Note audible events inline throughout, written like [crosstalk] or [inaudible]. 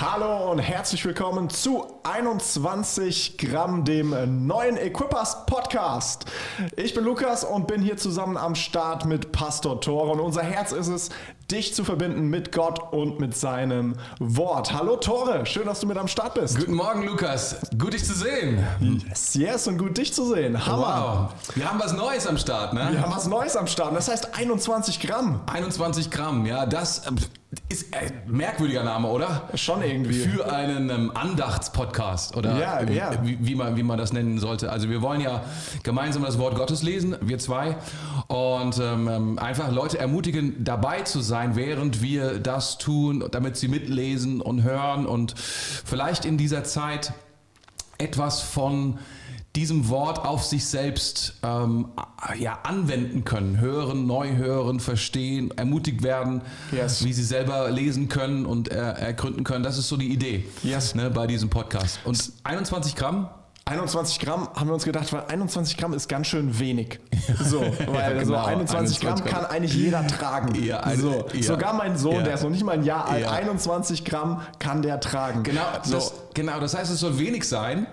Hallo und herzlich willkommen zu 21 Gramm, dem neuen Equippers Podcast. Ich bin Lukas und bin hier zusammen am Start mit Pastor Tore und unser Herz ist es, dich zu verbinden mit Gott und mit seinem Wort. Hallo Tore, schön, dass du mit am Start bist. Guten Morgen, Lukas. Gut, dich zu sehen. Yes, yes und gut, dich zu sehen. Hammer. Wow. Wir haben was Neues am Start, ne? Wir haben was Neues am Start. Das heißt 21 Gramm. 21 Gramm, ja, das äh, ist ein merkwürdiger Name, oder? Schon irgendwie. Für einen ähm, Andachtspodcast, oder Ja, wie, ja. Wie, wie, man, wie man das nennen sollte. Also wir wollen ja gemeinsam das Wort Gottes lesen, wir zwei, und ähm, ähm, einfach Leute ermutigen, dabei zu sein, während wir das tun, damit sie mitlesen und hören und vielleicht in dieser Zeit etwas von diesem Wort auf sich selbst ähm, ja, anwenden können, hören, neu hören, verstehen, ermutigt werden, Yes. wie sie selber lesen können und äh, ergründen können. Das ist so die Idee Yes. ne, bei diesem Podcast. Und 21 Gramm, 21 Gramm haben wir uns gedacht, weil 21 Gramm ist ganz schön wenig. [laughs] So, weil Ja, so genau, 21 Gramm 21 kann eigentlich jeder tragen. Ja, eine- so, ja. Sogar mein Sohn, der ist noch nicht mal ein Jahr alt, Ja. 21 Gramm kann der tragen. genau, so. das, genau, das heißt, es soll wenig sein,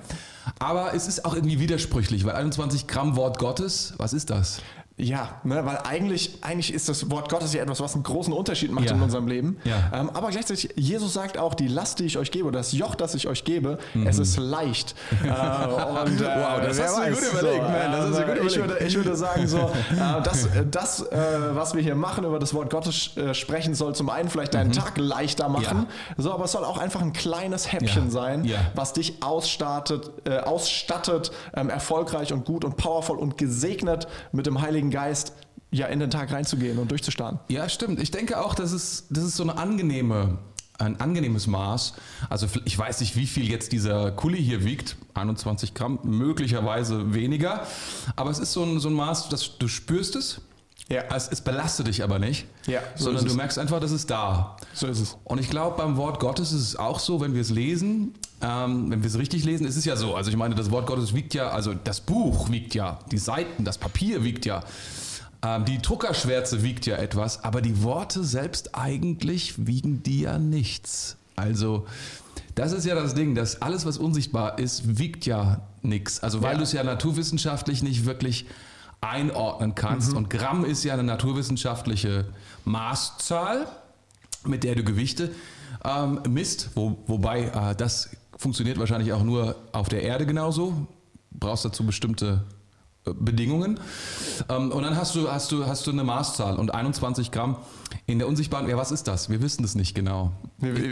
aber es ist auch irgendwie widersprüchlich, weil 21 Gramm Wort Gottes, was ist das? Ja, ne, weil eigentlich, eigentlich ist das Wort Gottes ja etwas, was einen großen Unterschied macht Ja. in unserem Leben. Ja. Ähm, aber gleichzeitig, Jesus sagt auch, die Last, die ich euch gebe, das Joch, das ich euch gebe, es ist leicht. [laughs] äh, und, äh, Mhm. Wow, das hast du gut überlegt, so, man, das hast du äh, gut ich, würde, ich würde sagen, so, [laughs] äh, das, äh, das äh, was wir hier machen, über das Wort Gottes äh, sprechen, soll zum einen vielleicht deinen Tag leichter machen, so, aber es soll auch einfach ein kleines Häppchen Ja. sein, Ja. was dich ausstattet, äh, ausstattet ähm, erfolgreich und gut und powervoll und gesegnet mit dem Heiligen Geist ja in den Tag reinzugehen und durchzustarten. Ja, stimmt. Ich denke auch, das ist, das ist so eine angenehme, ein angenehmes Maß. Also ich weiß nicht, wie viel jetzt dieser Kuli hier wiegt. 21 Gramm, möglicherweise weniger. Aber es ist so ein, so ein Maß, dass du spürst es. Ja. Es, es belastet dich aber nicht. Ja, so sondern du merkst einfach, das ist da. So ist es. Und ich glaube, beim Wort Gottes ist es auch so, wenn wir es lesen, ähm, wenn wir es richtig lesen, ist es ja so. Also ich meine, das Wort Gottes wiegt ja, also das Buch wiegt ja, die Seiten, das Papier wiegt ja, ähm, die Druckerschwärze wiegt ja etwas, aber die Worte selbst eigentlich wiegen die ja nichts. Also das ist ja das Ding, dass alles, was unsichtbar ist, wiegt ja nichts. Also weil Ja. du es ja naturwissenschaftlich nicht wirklich einordnen kannst. Und Gramm ist ja eine naturwissenschaftliche Maßzahl mit der du Gewichte ähm, misst, wo, wobei äh, das funktioniert wahrscheinlich auch nur auf der Erde genauso. Brauchst dazu bestimmte Bedingungen. Ähm, und dann hast du, hast, du, hast du eine Maßzahl und 21 Gramm in der unsichtbaren, ja, was ist das? Wir wissen es nicht genau.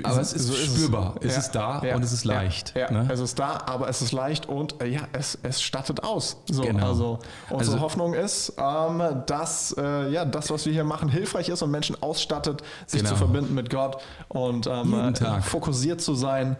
Aber es ist So spürbar, es, Ja, ist da ja, und es ist leicht. Ja, ne? es ist da, aber es ist leicht und äh, ja, es, es stattet aus. So, Genau. Also unsere Also- Hoffnung ist, ähm, dass äh, ja, das, was wir hier machen, hilfreich ist und Menschen ausstattet, sich Genau. zu verbinden mit Gott und ähm, äh, fokussiert zu sein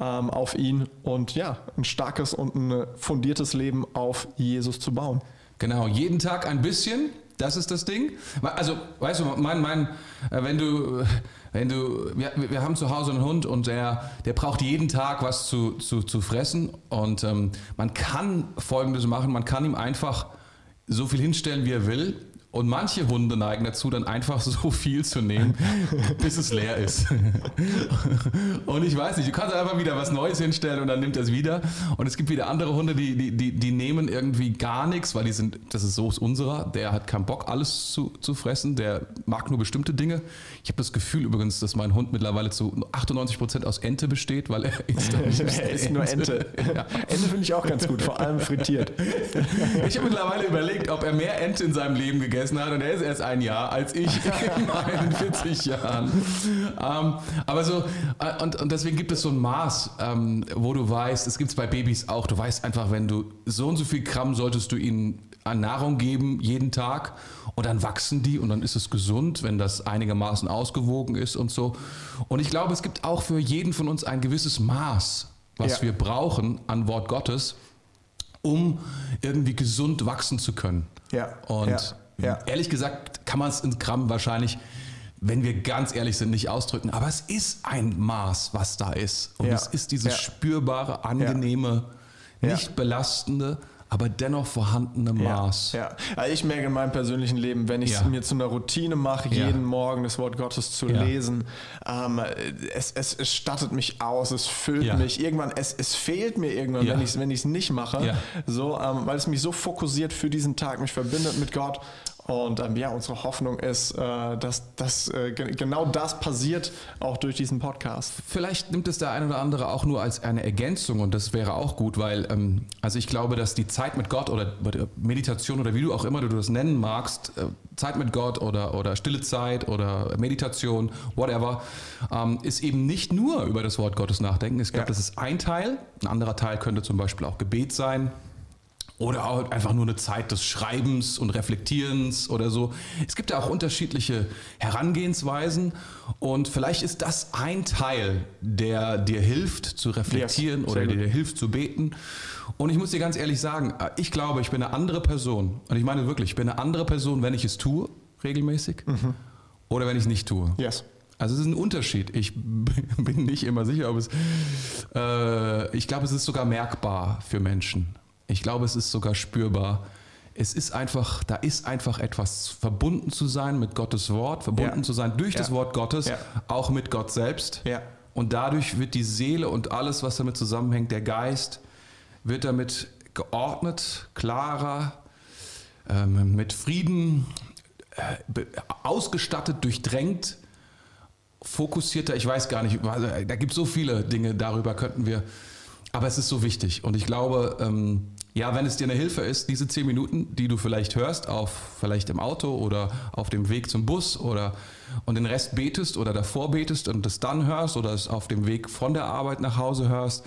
ähm, auf ihn und ja, ein starkes und ein fundiertes Leben auf Jesus zu bauen. Genau, jeden Tag ein bisschen, das ist das Ding. Also, weißt du, mein, mein, äh, wenn du, wenn du, wir, wir haben zu Hause einen Hund und der, der braucht jeden Tag was zu, zu, zu fressen und ähm, man kann Folgendes machen, man kann ihm einfach so viel hinstellen, wie er will. Und manche Hunde neigen dazu, dann einfach [laughs] so viel zu nehmen, bis es leer ist. [laughs] Und ich weiß nicht, du kannst einfach wieder was Neues hinstellen und dann nimmt er es wieder. Und es gibt wieder andere Hunde, die, die, die, die nehmen irgendwie gar nichts, weil die sind, das ist so ist unserer, der hat keinen Bock, alles zu, zu fressen, der mag nur bestimmte Dinge. Ich habe das Gefühl übrigens, dass mein Hund mittlerweile zu 98% aus Ente besteht, weil er liebsten [laughs] Er ist nur Ente. [laughs] Ja. Ente finde ich auch ganz gut, vor allem frittiert. Ich habe mittlerweile überlegt, ob er mehr Ente in seinem Leben gegessen hat und er ist erst ein Jahr als ich in [laughs] meinen 40 Jahren. Ähm, aber so, äh, und, und deswegen gibt es so ein Maß, ähm, wo du weißt, es gibt es bei Babys auch, du weißt einfach, wenn du so und so viel Gramm solltest du ihnen Nahrung geben jeden Tag und dann wachsen die und dann ist es gesund, wenn das einigermaßen ausgewogen ist und so. Und ich glaube, es gibt auch für jeden von uns ein gewisses Maß, was Ja. wir brauchen an Wort Gottes um irgendwie gesund wachsen zu können. Ja, Und ja, ehrlich gesagt kann man es in Gramm wahrscheinlich, wenn wir ganz ehrlich sind, nicht ausdrücken. Aber es ist ein Maß, was da ist. Und Ja, es ist dieses ja. spürbare, angenehme, Ja. nicht belastende, aber dennoch vorhandene Maß. Ja, also ich merke in meinem persönlichen Leben, wenn ich es Ja. mir zu einer Routine mache, Ja. jeden Morgen das Wort Gottes zu lesen, ähm, es, es, es stattet mich aus, es füllt mich. Irgendwann, es, es fehlt mir irgendwann, wenn ich es wenn ich's nicht mache, so, ähm, weil es mich so fokussiert für diesen Tag, mich verbindet mit Gott. Und ähm, ja, unsere Hoffnung ist, äh, dass, dass äh, ge- genau das passiert, auch durch diesen Podcast. Vielleicht nimmt es der eine oder andere auch nur als eine Ergänzung und das wäre auch gut, weil ähm, also ich glaube, dass die Zeit mit Gott oder Meditation oder wie du auch immer du das nennen magst, äh, Zeit mit Gott oder, oder stille Zeit oder Meditation, whatever, ähm, ist eben nicht nur über das Wort Gottes nachdenken. Ich glaube, Ja. das ist ein Teil. Ein anderer Teil könnte zum Beispiel auch Gebet sein. Oder auch einfach nur eine Zeit des Schreibens und Reflektierens oder so. Es gibt ja auch unterschiedliche Herangehensweisen und vielleicht ist das ein Teil, der dir hilft zu reflektieren Yes, oder der dir hilft zu beten. Und ich muss dir ganz ehrlich sagen, ich glaube, ich bin eine andere Person. Und ich meine wirklich, ich bin eine andere Person, wenn ich es tue, regelmäßig, oder wenn ich es nicht tue. Yes. Also es ist ein Unterschied. Ich [laughs] bin nicht immer sicher, ob es. Äh, ich glaube, es ist sogar merkbar für Menschen. Ich glaube, es ist sogar spürbar. Es ist einfach, da ist einfach etwas verbunden zu sein mit Gottes Wort, verbunden Ja. zu sein durch das Ja. Wort Gottes, Ja. auch mit Gott selbst. Und dadurch wird die Seele und alles, was damit zusammenhängt, der Geist, wird damit geordnet, klarer, ähm, mit Frieden äh, ausgestattet, durchdrängt, fokussierter. Ich weiß gar nicht, da gibt es so viele Dinge, darüber könnten wir. Aber es ist so wichtig. Und ich glaube, ähm, ja, wenn es dir eine Hilfe ist, diese zehn Minuten, die du vielleicht hörst, auf vielleicht im Auto oder auf dem Weg zum Bus oder und den Rest betest oder davor betest und es dann hörst oder es auf dem Weg von der Arbeit nach Hause hörst.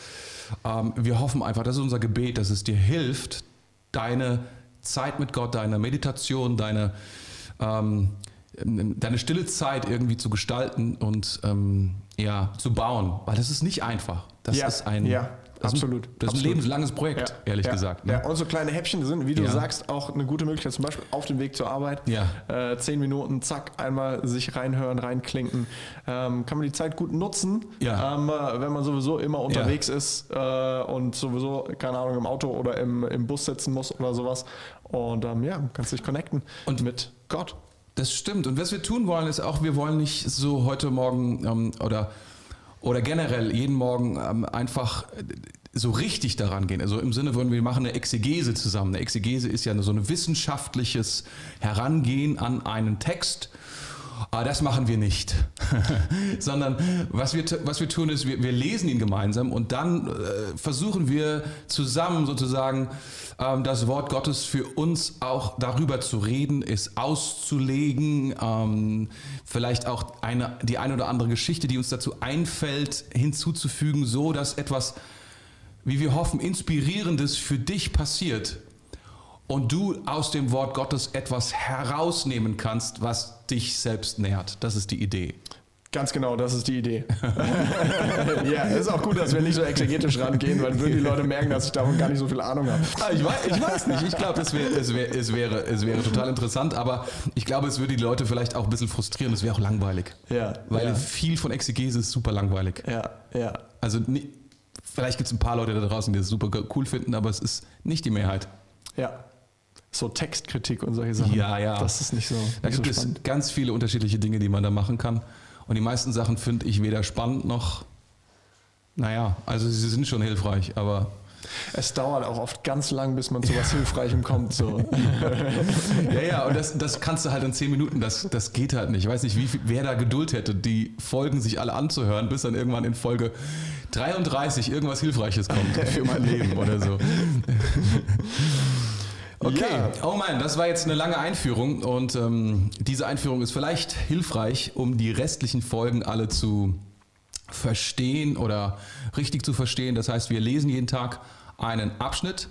Ähm, wir hoffen einfach, das ist unser Gebet, dass es dir hilft, deine Zeit mit Gott, deine Meditation, deine ähm, deine stille Zeit irgendwie zu gestalten und ähm, ja, zu bauen. Weil das ist nicht einfach. Das Ja, ist ein, ja, das ein- absolut, Das ist ein lebenslanges Projekt, ehrlich ja, gesagt. ne? Ja, und so kleine Häppchen sind, wie du Ja. sagst, auch eine gute Möglichkeit, zum Beispiel auf dem Weg zur Arbeit. Ja. Äh, zehn Minuten, zack, einmal sich reinhören, reinklinken. Ähm, kann man die Zeit gut nutzen, Ja. ähm, äh, wenn man sowieso immer unterwegs ist äh, und sowieso, keine Ahnung, im Auto oder im, im Bus sitzen muss oder sowas. Und ähm, ja, kannst dich connecten Und- mit Gott. Das stimmt. Und was wir tun wollen, ist auch, wir wollen nicht so heute Morgen ähm, oder, oder generell jeden Morgen ähm, einfach äh, so richtig daran gehen. Also im Sinne von, wir machen eine Exegese zusammen. Eine Exegese ist ja so ein wissenschaftliches Herangehen an einen Text. Aber das machen wir nicht. [laughs] Sondern was wir, was wir tun ist, wir, wir lesen ihn gemeinsam und dann äh, versuchen wir zusammen sozusagen ähm, das Wort Gottes für uns auch darüber zu reden, es auszulegen, ähm, vielleicht auch eine, die eine oder andere Geschichte, die uns dazu einfällt, hinzuzufügen, so dass etwas, wie wir hoffen, Inspirierendes für dich passiert und du aus dem Wort Gottes etwas herausnehmen kannst, was dich selbst nährt. Das ist die Idee. Ganz genau, das ist die Idee. [laughs] ja, ist auch gut, dass wir nicht so exegetisch rangehen, weil würden die Leute merken, dass ich davon gar nicht so viel Ahnung habe. Ah, Ich weiß, ich weiß nicht. Ich glaube, es, wär, es, wär, es, wäre, es wäre total interessant, aber ich glaube, es würde die Leute vielleicht auch ein bisschen frustrieren. Es wäre auch langweilig. Ja, Weil ja. viel von Exegese ist super langweilig. Ja, ja. Also vielleicht gibt es ein paar Leute da draußen, die das super cool finden, aber es ist nicht die Mehrheit. Ja. So Textkritik und solche Sachen. Ja, ja. Das ist nicht so, Da nicht so gibt es ganz viele unterschiedliche Dinge, die man da machen kann. Und die meisten Sachen finde ich weder spannend noch, naja, also sie sind schon hilfreich, aber Es dauert auch oft ganz lang, bis man zu was [laughs] Hilfreichem kommt. So. [laughs] ja, ja, und das, das kannst du halt in zehn Minuten, das, das geht halt nicht. Ich weiß nicht, wie wer da Geduld hätte, die Folgen sich alle anzuhören, bis dann irgendwann in Folge 33 irgendwas Hilfreiches kommt [laughs] für mein Leben oder so. Okay, Ja. oh Mann, das war jetzt eine lange Einführung und ähm, diese Einführung ist vielleicht hilfreich, um die restlichen Folgen alle zu verstehen oder richtig zu verstehen. Das heißt, wir lesen jeden Tag einen Abschnitt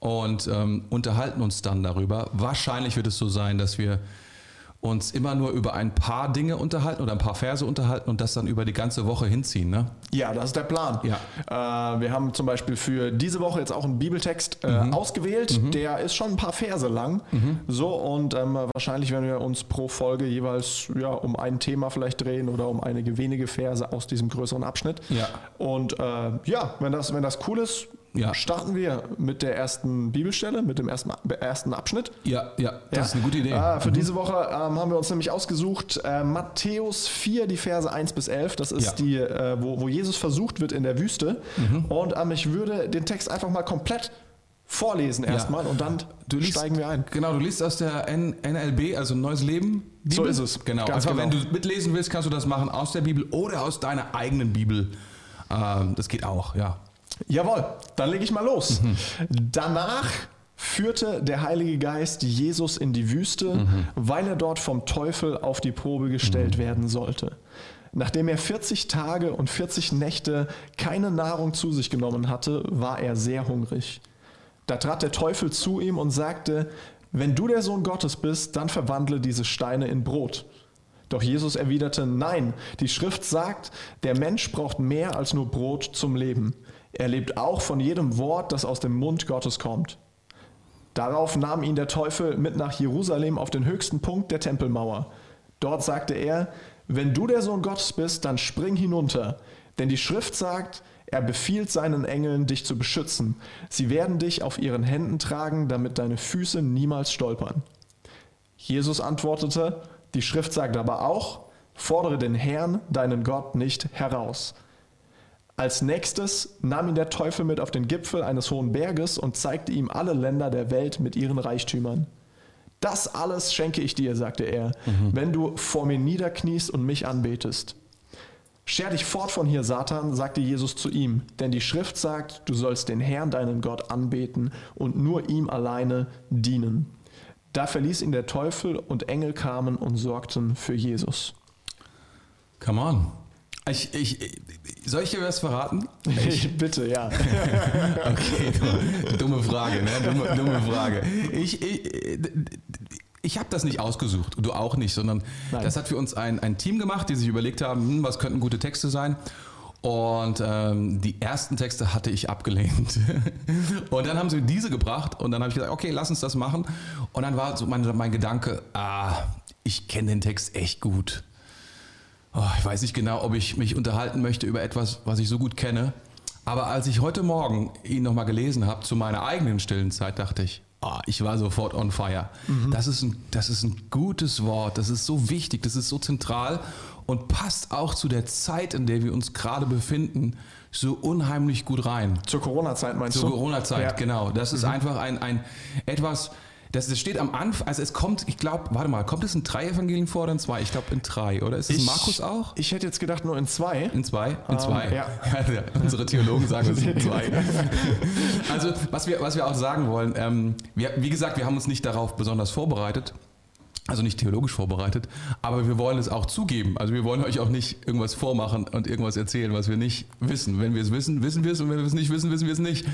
und ähm, unterhalten uns dann darüber. Wahrscheinlich wird es so sein, dass wir uns immer nur über ein paar Dinge unterhalten oder ein paar Verse unterhalten und das dann über die ganze Woche hinziehen. Ne? Ja, das ist der Plan. Ja. Äh, wir haben zum Beispiel für diese Woche jetzt auch einen Bibeltext äh, Mhm. ausgewählt. Der ist schon ein paar Verse lang. So, und ähm, wahrscheinlich werden wir uns pro Folge jeweils ja, um ein Thema vielleicht drehen oder um einige wenige Verse aus diesem größeren Abschnitt. Ja. Und äh, ja, wenn das, wenn das cool ist, Ja. starten wir mit der ersten Bibelstelle, mit dem ersten, ersten Abschnitt. Ja, ja, das ist eine gute Idee. Ah, für diese Woche ähm, haben wir uns nämlich ausgesucht äh, Matthäus 4, die Verse 1 bis 11. Das ist Ja. die, äh, wo, wo Jesus versucht wird in der Wüste. Und ähm, ich würde den Text einfach mal komplett vorlesen erstmal und dann steigen wir ein. Genau, du liest aus der NLB, also Neues Leben. So Bibel. ist es. Genau. Ganz Einfach, genau. wenn du mitlesen willst, kannst du das machen aus der Bibel oder aus deiner eigenen Bibel. Ähm, das geht auch, ja. Jawohl, dann lege ich mal los. Danach führte der Heilige Geist Jesus in die Wüste, weil er dort vom Teufel auf die Probe gestellt werden sollte. Nachdem er 40 Tage und 40 Nächte keine Nahrung zu sich genommen hatte, war er sehr hungrig. Da trat der Teufel zu ihm und sagte, wenn du der Sohn Gottes bist, dann verwandle diese Steine in Brot. Doch Jesus erwiderte, nein, die Schrift sagt, der Mensch braucht mehr als nur Brot zum Leben. Er lebt auch von jedem Wort, das aus dem Mund Gottes kommt. Darauf nahm ihn der Teufel mit nach Jerusalem auf den höchsten Punkt der Tempelmauer. Dort sagte er, wenn du der Sohn Gottes bist, dann spring hinunter, denn die Schrift sagt, er befiehlt seinen Engeln, dich zu beschützen. Sie werden dich auf ihren Händen tragen, damit deine Füße niemals stolpern. Jesus antwortete, die Schrift sagt aber auch, fordere den Herrn, deinen Gott, nicht heraus. Als nächstes nahm ihn der Teufel mit auf den Gipfel eines hohen Berges und zeigte ihm alle Länder der Welt mit ihren Reichtümern. Das alles schenke ich dir, sagte er, wenn du vor mir niederkniest und mich anbetest. Scher dich fort von hier, Satan, sagte Jesus zu ihm, denn die Schrift sagt, du sollst den Herrn, deinen Gott, anbeten und nur ihm alleine dienen. Da verließ ihn der Teufel und Engel kamen und sorgten für Jesus. Come on. Ich, ich, soll ich dir was verraten? [laughs] Bitte, ja. [laughs] Okay, dumme Frage, ne? Dumme, dumme Frage. Ich, ich, ich habe das nicht ausgesucht, du auch nicht, sondern Nein. das hat für uns ein, ein Team gemacht, die sich überlegt haben, hm, was könnten gute Texte sein. Und ähm, die ersten Texte hatte ich abgelehnt. [laughs] Und dann haben sie diese gebracht und dann habe ich gesagt, okay, lass uns das machen. Und dann war so mein, mein Gedanke, ah, ich kenne den Text echt gut. Oh, ich weiß nicht genau, ob ich mich unterhalten möchte über etwas, was ich so gut kenne. Aber als ich heute Morgen ihn nochmal gelesen habe, zu meiner eigenen stillen Zeit, dachte ich, ah, ich war sofort on fire. Das, ist ein, das ist ein gutes Wort, das ist so wichtig, das ist so zentral und passt auch zu der Zeit, in der wir uns gerade befinden, so unheimlich gut rein. Zur Corona-Zeit meinst Zur du? Corona-Zeit, Ja. genau. Das ist einfach ein, ein etwas, das, das steht am Anfang, also es kommt, ich glaube, warte mal, kommt es in drei Evangelien vor oder in zwei? Ich glaube in drei, oder? Ist es in Markus auch? Ich hätte jetzt gedacht nur in zwei. In zwei? In zwei. [laughs] ja. Unsere Theologen sagen, es sind [laughs] zwei. Also, was wir, was wir auch sagen wollen, ähm, wir, wie gesagt, wir haben uns nicht darauf besonders vorbereitet. Also nicht theologisch vorbereitet, aber wir wollen es auch zugeben. Also wir wollen euch auch nicht irgendwas vormachen und irgendwas erzählen, was wir nicht wissen. Wenn wir es wissen, wissen wir es und wenn wir es nicht wissen, wissen wir es nicht.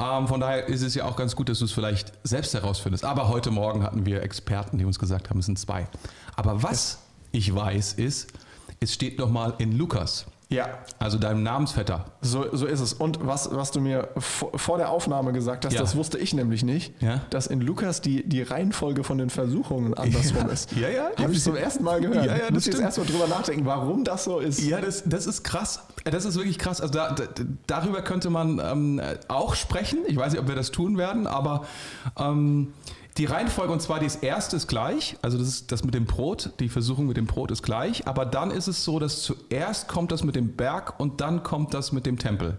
Ähm, von daher ist es ja auch ganz gut, dass du es vielleicht selbst herausfindest. Aber heute Morgen hatten wir Experten, die uns gesagt haben, es sind zwei. Aber was ich weiß ist, es steht nochmal in Lukas, Ja, also deinem Namensvetter. so, so ist es. Und was, was du mir vor, vor der Aufnahme gesagt hast, Ja. das wusste ich nämlich nicht, Ja. dass in Lukas die, die Reihenfolge von den Versuchungen andersrum Ja. ist. Ja, ja. Habe ich zum ersten Mal gehört. Ja, ja, das Muss ich jetzt stimmt. erstmal drüber nachdenken, warum das so ist. Ja, das, das ist krass. Das ist wirklich krass. Also da, da, darüber könnte man ähm, auch sprechen. Ich weiß nicht, ob wir das tun werden, aber ähm, die Reihenfolge, und zwar das erste ist gleich, also das ist das mit dem Brot, die Versuchung mit dem Brot ist gleich, aber dann ist es so, dass zuerst kommt das mit dem Berg und dann kommt das mit dem Tempel.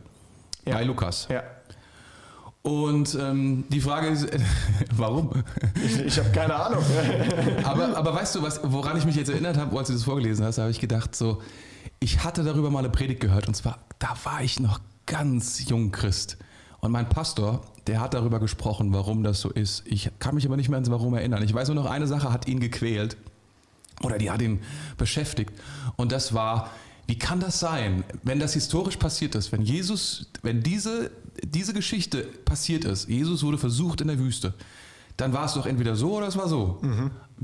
Ja. Bei Lukas. Ja. Und ähm, die Frage ist, [laughs] warum? Ich, ich habe keine Ahnung. [laughs] Aber, aber weißt du, was, woran ich mich jetzt erinnert habe, als du das vorgelesen hast, habe ich gedacht, so, ich hatte darüber mal eine Predigt gehört und zwar, da war ich noch ganz jung Christ. Und mein Pastor, der hat darüber gesprochen, warum das so ist. Ich kann mich aber nicht mehr ans Warum erinnern. Ich weiß nur noch, eine Sache hat ihn gequält oder die hat ihn beschäftigt. Und das war, wie kann das sein, wenn das historisch passiert ist, wenn Jesus, wenn diese, diese Geschichte passiert ist, Jesus wurde versucht in der Wüste, dann war es doch entweder so oder es war so.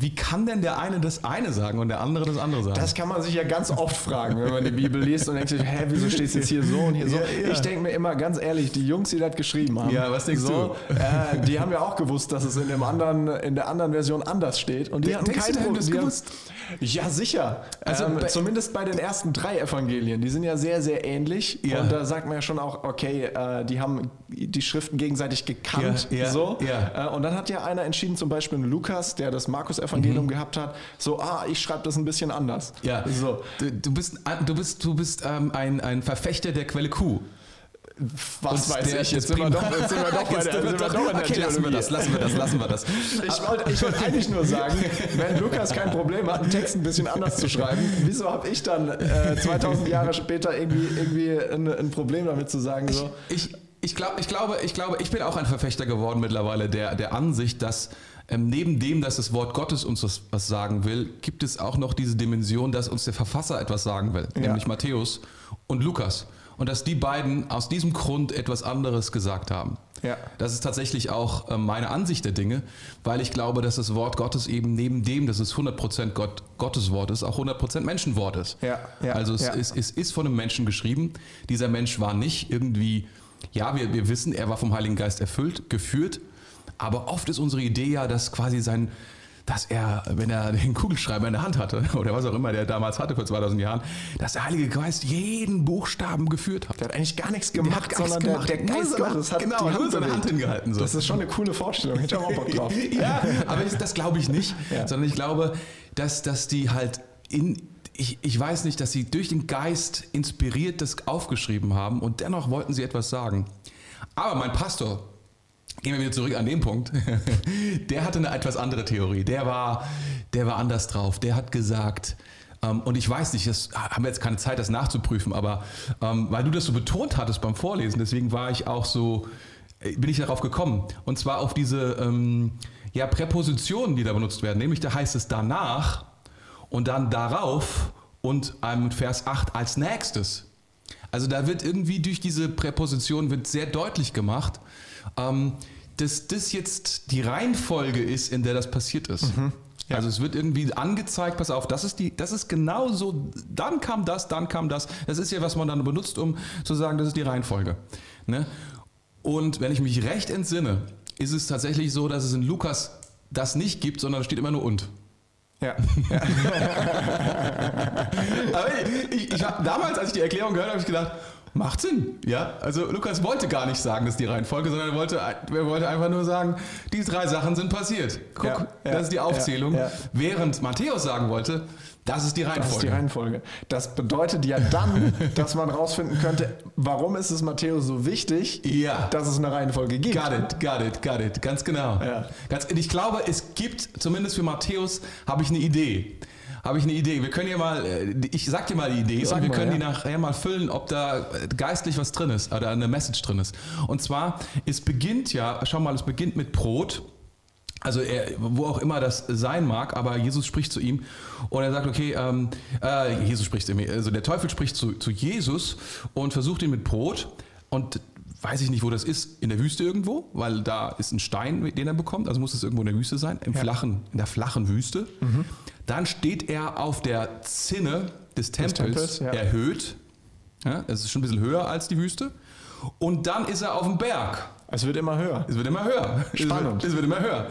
Wie kann denn der eine das eine sagen und der andere das andere sagen? Das kann man sich ja ganz oft fragen, wenn man die Bibel liest und denkt sich, hä, wieso steht es jetzt hier so und hier so? Ja, ja. Ich denke mir immer ganz ehrlich, die Jungs, die das geschrieben haben, Ja, was denkst so, Äh, die haben ja auch gewusst, dass es in, dem anderen, in der anderen Version anders steht. Und die hatten Denkst kein du, die Problem. das die haben- gewusst? Ja, sicher. Also ähm, bei- zumindest bei den ersten drei Evangelien. Die sind ja sehr, sehr ähnlich. Ja. Und da sagt man ja schon auch, okay, äh, die haben die Schriften gegenseitig gekannt. Ja, ja, so. ja. Äh, Und dann hat ja einer entschieden, zum Beispiel Lukas, der das Markus-Evangelium Mhm. gehabt hat, so, ah, ich schreibe das ein bisschen anders. Ja, So. du, du bist, du bist, du bist ähm, ein, ein Verfechter der Quelle Q. Was Und weiß der- ich, jetzt sind wir doch, jetzt sind wir doch [laughs] bei der, sind wir doch- doch in der okay, lassen wir Theologie. das, lassen wir das, lassen wir das. [laughs] Ich wollte ich wollte eigentlich nur sagen, wenn Lukas kein Problem hat, einen Text ein bisschen anders zu schreiben, wieso habe ich dann äh, 2000 Jahre später irgendwie, irgendwie ein, ein Problem damit zu sagen, so, Ich, ich, glaub, ich, glaube, ich glaube, ich bin auch ein Verfechter geworden mittlerweile der, der Ansicht, dass ähm, neben dem, dass das Wort Gottes uns was, was sagen will, gibt es auch noch diese Dimension, dass uns der Verfasser etwas sagen will, Ja. nämlich Matthäus und Lukas. Und dass die beiden aus diesem Grund etwas anderes gesagt haben. Ja. Das ist tatsächlich auch äh, meine Ansicht der Dinge, weil ich glaube, dass das Wort Gottes eben neben dem, dass es 100% Gott, Gottes Wort ist, auch 100% Menschenwort ist. Ja, ja, also es, ja. ist, es ist von einem Menschen geschrieben. Dieser Mensch war nicht irgendwie, ja, wir, wir wissen, er war vom Heiligen Geist erfüllt, geführt, aber oft ist unsere Idee ja, dass quasi sein, dass er, wenn er den Kugelschreiber in der Hand hatte, [laughs] oder was auch immer der damals hatte vor 2000 Jahren, dass der Heilige Geist jeden Buchstaben geführt hat. der hat eigentlich gar nichts Der gemacht, nichts sondern gemacht. Der, der Geist Gottes hat genau, die Hand seine Hand hingehalten, so. Das ist schon eine coole Vorstellung, hätte ich auch Bock drauf. [laughs] Ja, aber ich, das glaube ich nicht, [laughs] Ja. sondern ich glaube, dass, dass die halt in, ich, ich weiß nicht, dass sie durch den Geist inspiriert das aufgeschrieben haben und dennoch wollten sie etwas sagen. Aber mein Pastor, gehen wir wieder zurück an den Punkt, [laughs] der hatte eine etwas andere Theorie. Der war, der war anders drauf. Der hat gesagt, ähm, und ich weiß nicht, das haben wir jetzt keine Zeit, das nachzuprüfen, aber ähm, weil du das so betont hattest beim Vorlesen, deswegen war ich auch so, äh, bin ich darauf gekommen. Und zwar auf diese ähm, ja, Präpositionen, die da benutzt werden. Nämlich da heißt es danach und dann darauf und einem Vers 8 als nächstes. Also da wird irgendwie durch diese Präposition wird sehr deutlich gemacht, ähm, dass das jetzt die Reihenfolge ist, in der das passiert ist. Ja. Also es wird irgendwie angezeigt, pass auf, das ist, die, das ist genau so, dann kam das, dann kam das. Das ist ja, was man dann benutzt, um zu sagen, das ist die Reihenfolge. Ne? Und wenn ich mich recht entsinne, ist es tatsächlich so, dass es in Lukas das nicht gibt, sondern da steht immer nur und. Ja. [laughs] Aber ich, ich, ich hab, damals, als ich die Erklärung gehört habe, habe ich gedacht, macht Sinn. Ja, also Lukas wollte gar nicht sagen, das ist die Reihenfolge, sondern er wollte, er wollte einfach nur sagen, diese drei Sachen sind passiert. Guck, Ja, ja, das ist die Aufzählung. ja, ja. Während Matthäus sagen wollte, das ist die Reihenfolge. Das ist die Reihenfolge. Das bedeutet ja dann, [laughs] dass man rausfinden könnte, warum ist es Matthäus so wichtig, Ja. dass es eine Reihenfolge gibt. Got it, got it, got it, ganz genau. Ja. Ganz, ich glaube, es gibt, zumindest für Matthäus, habe ich eine Idee. Habe ich eine Idee. Wir können ja mal, äh, ich sag dir mal die Idee Sag und wir mal, können ja. die nachher mal füllen, ob da äh, geistlich was drin ist oder eine Message drin ist. Und zwar, es beginnt ja, schau mal, es beginnt mit Brot. Also er, wo auch immer das sein mag, aber Jesus spricht zu ihm und er sagt, okay, ähm, äh, Jesus spricht zu ihm, also der Teufel spricht zu, zu Jesus und versucht ihn mit Brot und weiß ich nicht, wo das ist, in der Wüste irgendwo, weil da ist ein Stein, den er bekommt, also muss es irgendwo in der Wüste sein, im flachen, in der flachen Wüste. Dann steht er auf der Zinne des Tempels, Tempels, ja. erhöht, ja, es ist schon ein bisschen höher als die Wüste und dann ist er auf dem Berg. Es wird immer höher. Es wird immer höher. [laughs] Spannend. Es wird, es wird immer höher.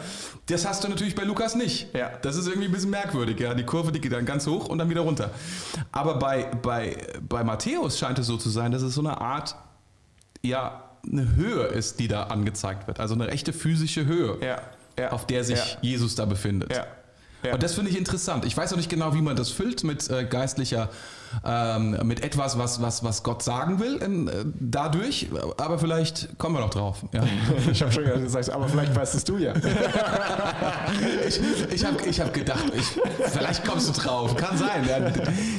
Das hast du natürlich bei Lukas nicht. Ja. Das ist irgendwie ein bisschen merkwürdig. Ja. Die Kurve, die geht dann ganz hoch und dann wieder runter. Aber bei, bei, bei Matthäus scheint es so zu sein, dass es so eine Art, ja, eine Höhe ist, die da angezeigt wird. Also eine echte physische Höhe, Ja. ja. auf der sich Ja. Jesus da befindet. Und das finde ich interessant. Ich weiß auch nicht genau, wie man das füllt mit äh, geistlicher, ähm, mit etwas, was, was, was Gott sagen will, in, äh, dadurch. Aber vielleicht kommen wir noch drauf. Ja. [laughs] Ich habe schon gesagt, aber vielleicht weißt es du ja. [laughs] Ich, ich habe ich hab gedacht, ich, vielleicht kommst du drauf. Kann sein. Ja.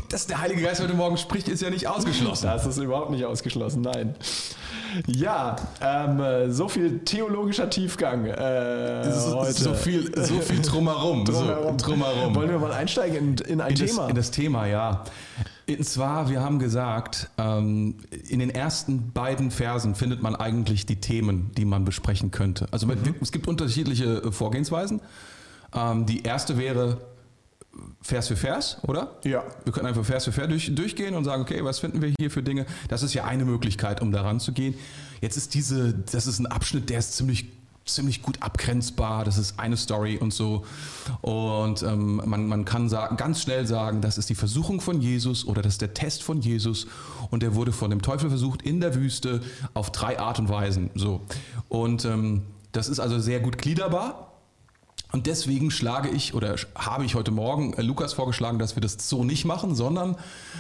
Dass der Heilige Geist heute Morgen spricht, ist ja nicht ausgeschlossen. Das ist überhaupt nicht ausgeschlossen, nein. Ja, ähm, äh, so viel theologischer Tiefgang äh, So, heute. so, viel, so viel drumherum. Drumherum. So, drumherum. Wollen wir mal einsteigen in, in ein in Thema? Das, in das Thema, ja. Und zwar, wir haben gesagt, ähm, in den ersten beiden Versen findet man eigentlich die Themen, die man besprechen könnte. Also es gibt unterschiedliche äh, Vorgehensweisen. Ähm, die erste wäre Vers für Vers, oder? ja. Wir können einfach Vers für Vers durch, durchgehen und sagen, okay, was finden wir hier für Dinge? Das ist ja eine Möglichkeit, um daran zu gehen. Jetzt ist diese, das ist ein Abschnitt, der ist ziemlich ziemlich gut abgrenzbar. Das ist eine Story und so. Und ähm, man, man kann sagen, ganz schnell sagen, das ist die Versuchung von Jesus oder das ist der Test von Jesus. Und der wurde von dem Teufel versucht in der Wüste auf drei Art und Weisen. So. Und ähm, das ist also sehr gut gliederbar. Und deswegen schlage ich oder habe ich heute Morgen äh, Lukas vorgeschlagen, dass wir das so nicht machen, sondern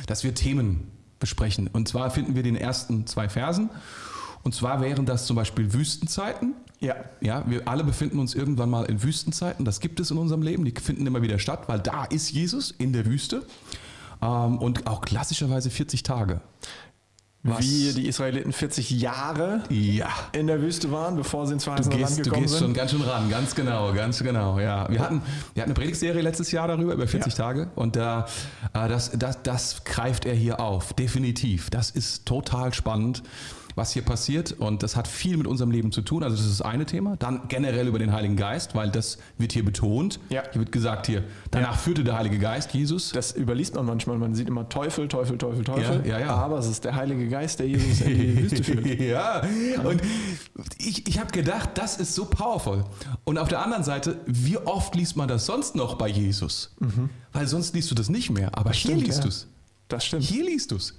dass wir Themen besprechen. Und zwar finden wir den ersten zwei Versen. Und zwar wären das zum Beispiel Wüstenzeiten. Ja. Ja, wir alle befinden uns irgendwann mal in Wüstenzeiten. Das gibt es in unserem Leben. Die finden immer wieder statt, weil da ist Jesus in der Wüste. Ähm, und auch klassischerweise 40 Tage. Was? Wie die Israeliten 40 Jahre ja. in der Wüste waren, bevor sie ins Du verheißene Land gehst, du gekommen gehst sind. schon ganz schön ran, ganz genau, ganz genau. Ja, wir hatten, wir hatten eine Predigtserie letztes Jahr darüber über 40 Ja. Tage und da äh, das, das, das greift er hier auf, definitiv. Das ist total spannend, was hier passiert und das hat viel mit unserem Leben zu tun. Also das ist das eine Thema. Dann generell über den Heiligen Geist, weil das wird hier betont. Ja. Hier wird gesagt hier, danach führte der Heilige Geist Jesus. Das überliest man manchmal. Man sieht immer Teufel, Teufel, Teufel, Teufel. Ja, ja, ja. Aber es ist der Heilige Geist, der Jesus in die Wüste führt. [laughs] ja, und ich, ich habe gedacht, das ist so powerful. Und auf der anderen Seite, wie oft liest man das sonst noch bei Jesus? Weil sonst liest du das nicht mehr, aber hier stimmt, liest ja. du es. Das stimmt. Hier liest du es.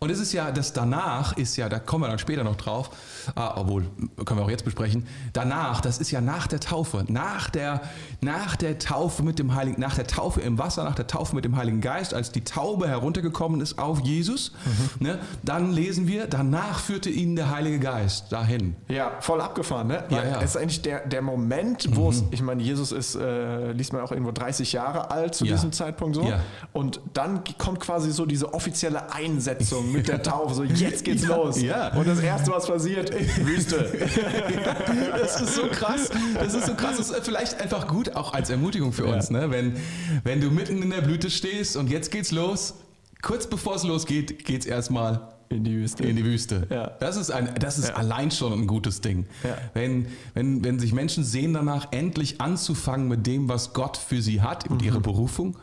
Und es ist ja, das danach ist ja, da kommen wir dann später noch drauf, ah, obwohl, können wir auch jetzt besprechen, danach, das ist ja nach der Taufe, nach der, nach der Taufe mit dem Heiligen, nach der Taufe im Wasser, nach der Taufe mit dem Heiligen Geist, als die Taube heruntergekommen ist auf Jesus, ne, dann lesen wir, danach führte ihn der Heilige Geist dahin. Ja, voll abgefahren, ne? Ja, ja. Es ist eigentlich der, der Moment, wo es, ich meine, Jesus ist, äh, liest man auch irgendwo 30 Jahre alt zu Ja. diesem Zeitpunkt so. Und dann kommt quasi so diese offizielle Einsetzung mit der Taufe. So, jetzt geht's los. ja. Und das erste, was passiert, Wüste. [laughs] Das ist so krass. Das ist so krass. Das ist vielleicht einfach gut, auch als Ermutigung für uns, ne? wenn, wenn du mitten in der Blüte stehst und jetzt geht's los. Kurz bevor es losgeht, geht's erstmal In die Wüste. in die Wüste. Ja. Das ist, ein, das ist Ja. allein schon ein gutes Ding. Ja. Wenn, wenn, wenn sich Menschen sehen danach, endlich anzufangen mit dem, was Gott für sie hat, mit Mhm. ihrer Berufung,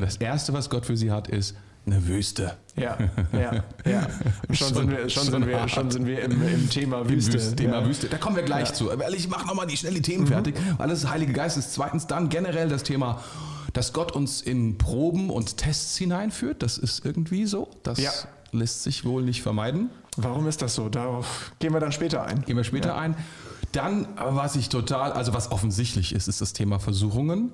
das Erste, was Gott für sie hat, ist eine Wüste. Ja, ja, ja. Schon, [laughs] Schon- sind wir, schon schon sind wir, schon sind wir im, im Thema Im Wüste. Wüste, Thema ja. Mhm. Wüste. Da kommen wir gleich zu. Weil ich mache nochmal die schnell die Themen fertig. Alles Heilige Geist ist zweitens dann generell das Thema, dass Gott uns in Proben und Tests hineinführt. Das ist irgendwie so. Das Ja. lässt sich wohl nicht vermeiden. Warum ist das so? Darauf gehen wir dann später ein. Gehen wir später ein. Dann, was ich total, also was offensichtlich ist, ist das Thema Versuchungen.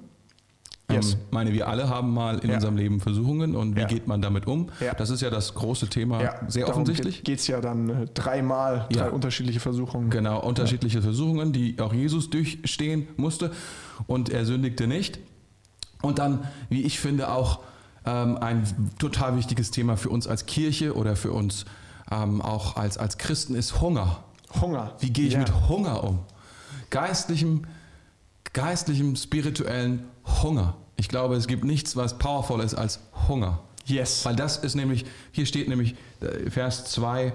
Yes. Ähm, meine, wir alle haben mal in Ja. unserem Leben Versuchungen und wie Ja. geht man damit um? Ja. Das ist ja das große Thema, sehr offensichtlich. Geht es ja dann äh, dreimal, drei unterschiedliche Versuchungen. Genau, unterschiedliche Versuchungen, die auch Jesus durchstehen musste und er sündigte nicht. Und dann, wie ich finde, auch ähm, ein total wichtiges Thema für uns als Kirche oder für uns ähm, auch als, als Christen ist Hunger. Hunger. Wie gehe ich mit Hunger um? Geistlichem, geistlichem, spirituellen Hunger. Ich glaube, es gibt nichts, was powerful ist als Hunger. Yes. Weil das ist nämlich, hier steht nämlich äh, Vers 2,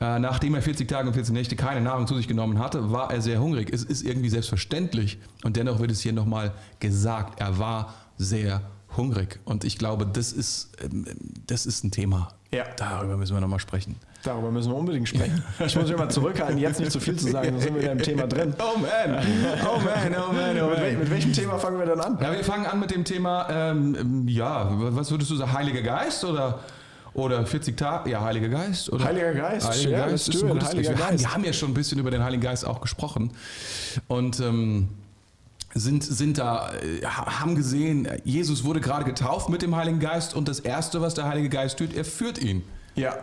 äh, nachdem er 40 Tage und 40 Nächte keine Nahrung zu sich genommen hatte, war er sehr hungrig. Es ist irgendwie selbstverständlich und dennoch wird es hier nochmal gesagt, er war sehr hungrig. Und ich glaube, das ist, ähm, das ist ein Thema. Ja. Darüber müssen wir nochmal sprechen. Darüber müssen wir unbedingt sprechen. Ich muss mich mal zurückhalten, jetzt nicht zu viel zu sagen, sonst sind wir wieder im Thema drin. [laughs] Oh man, oh man, oh man, oh Mit, wel mit welchem Thema fangen wir dann an? Ja, wir fangen an mit dem Thema, ähm, ja, was würdest du sagen, Heiliger Geist oder, oder 40 Tage? Ja, Heiliger Geist. Oder? Heiliger Geist, Heiliger ja, Geist ist ein gutes Heiliger wir, haben, Geist. wir haben ja schon ein bisschen über den Heiligen Geist auch gesprochen und ähm, sind, sind da, äh, haben gesehen, Jesus wurde gerade getauft mit dem Heiligen Geist und das Erste, was der Heilige Geist tut, er führt ihn. Ja,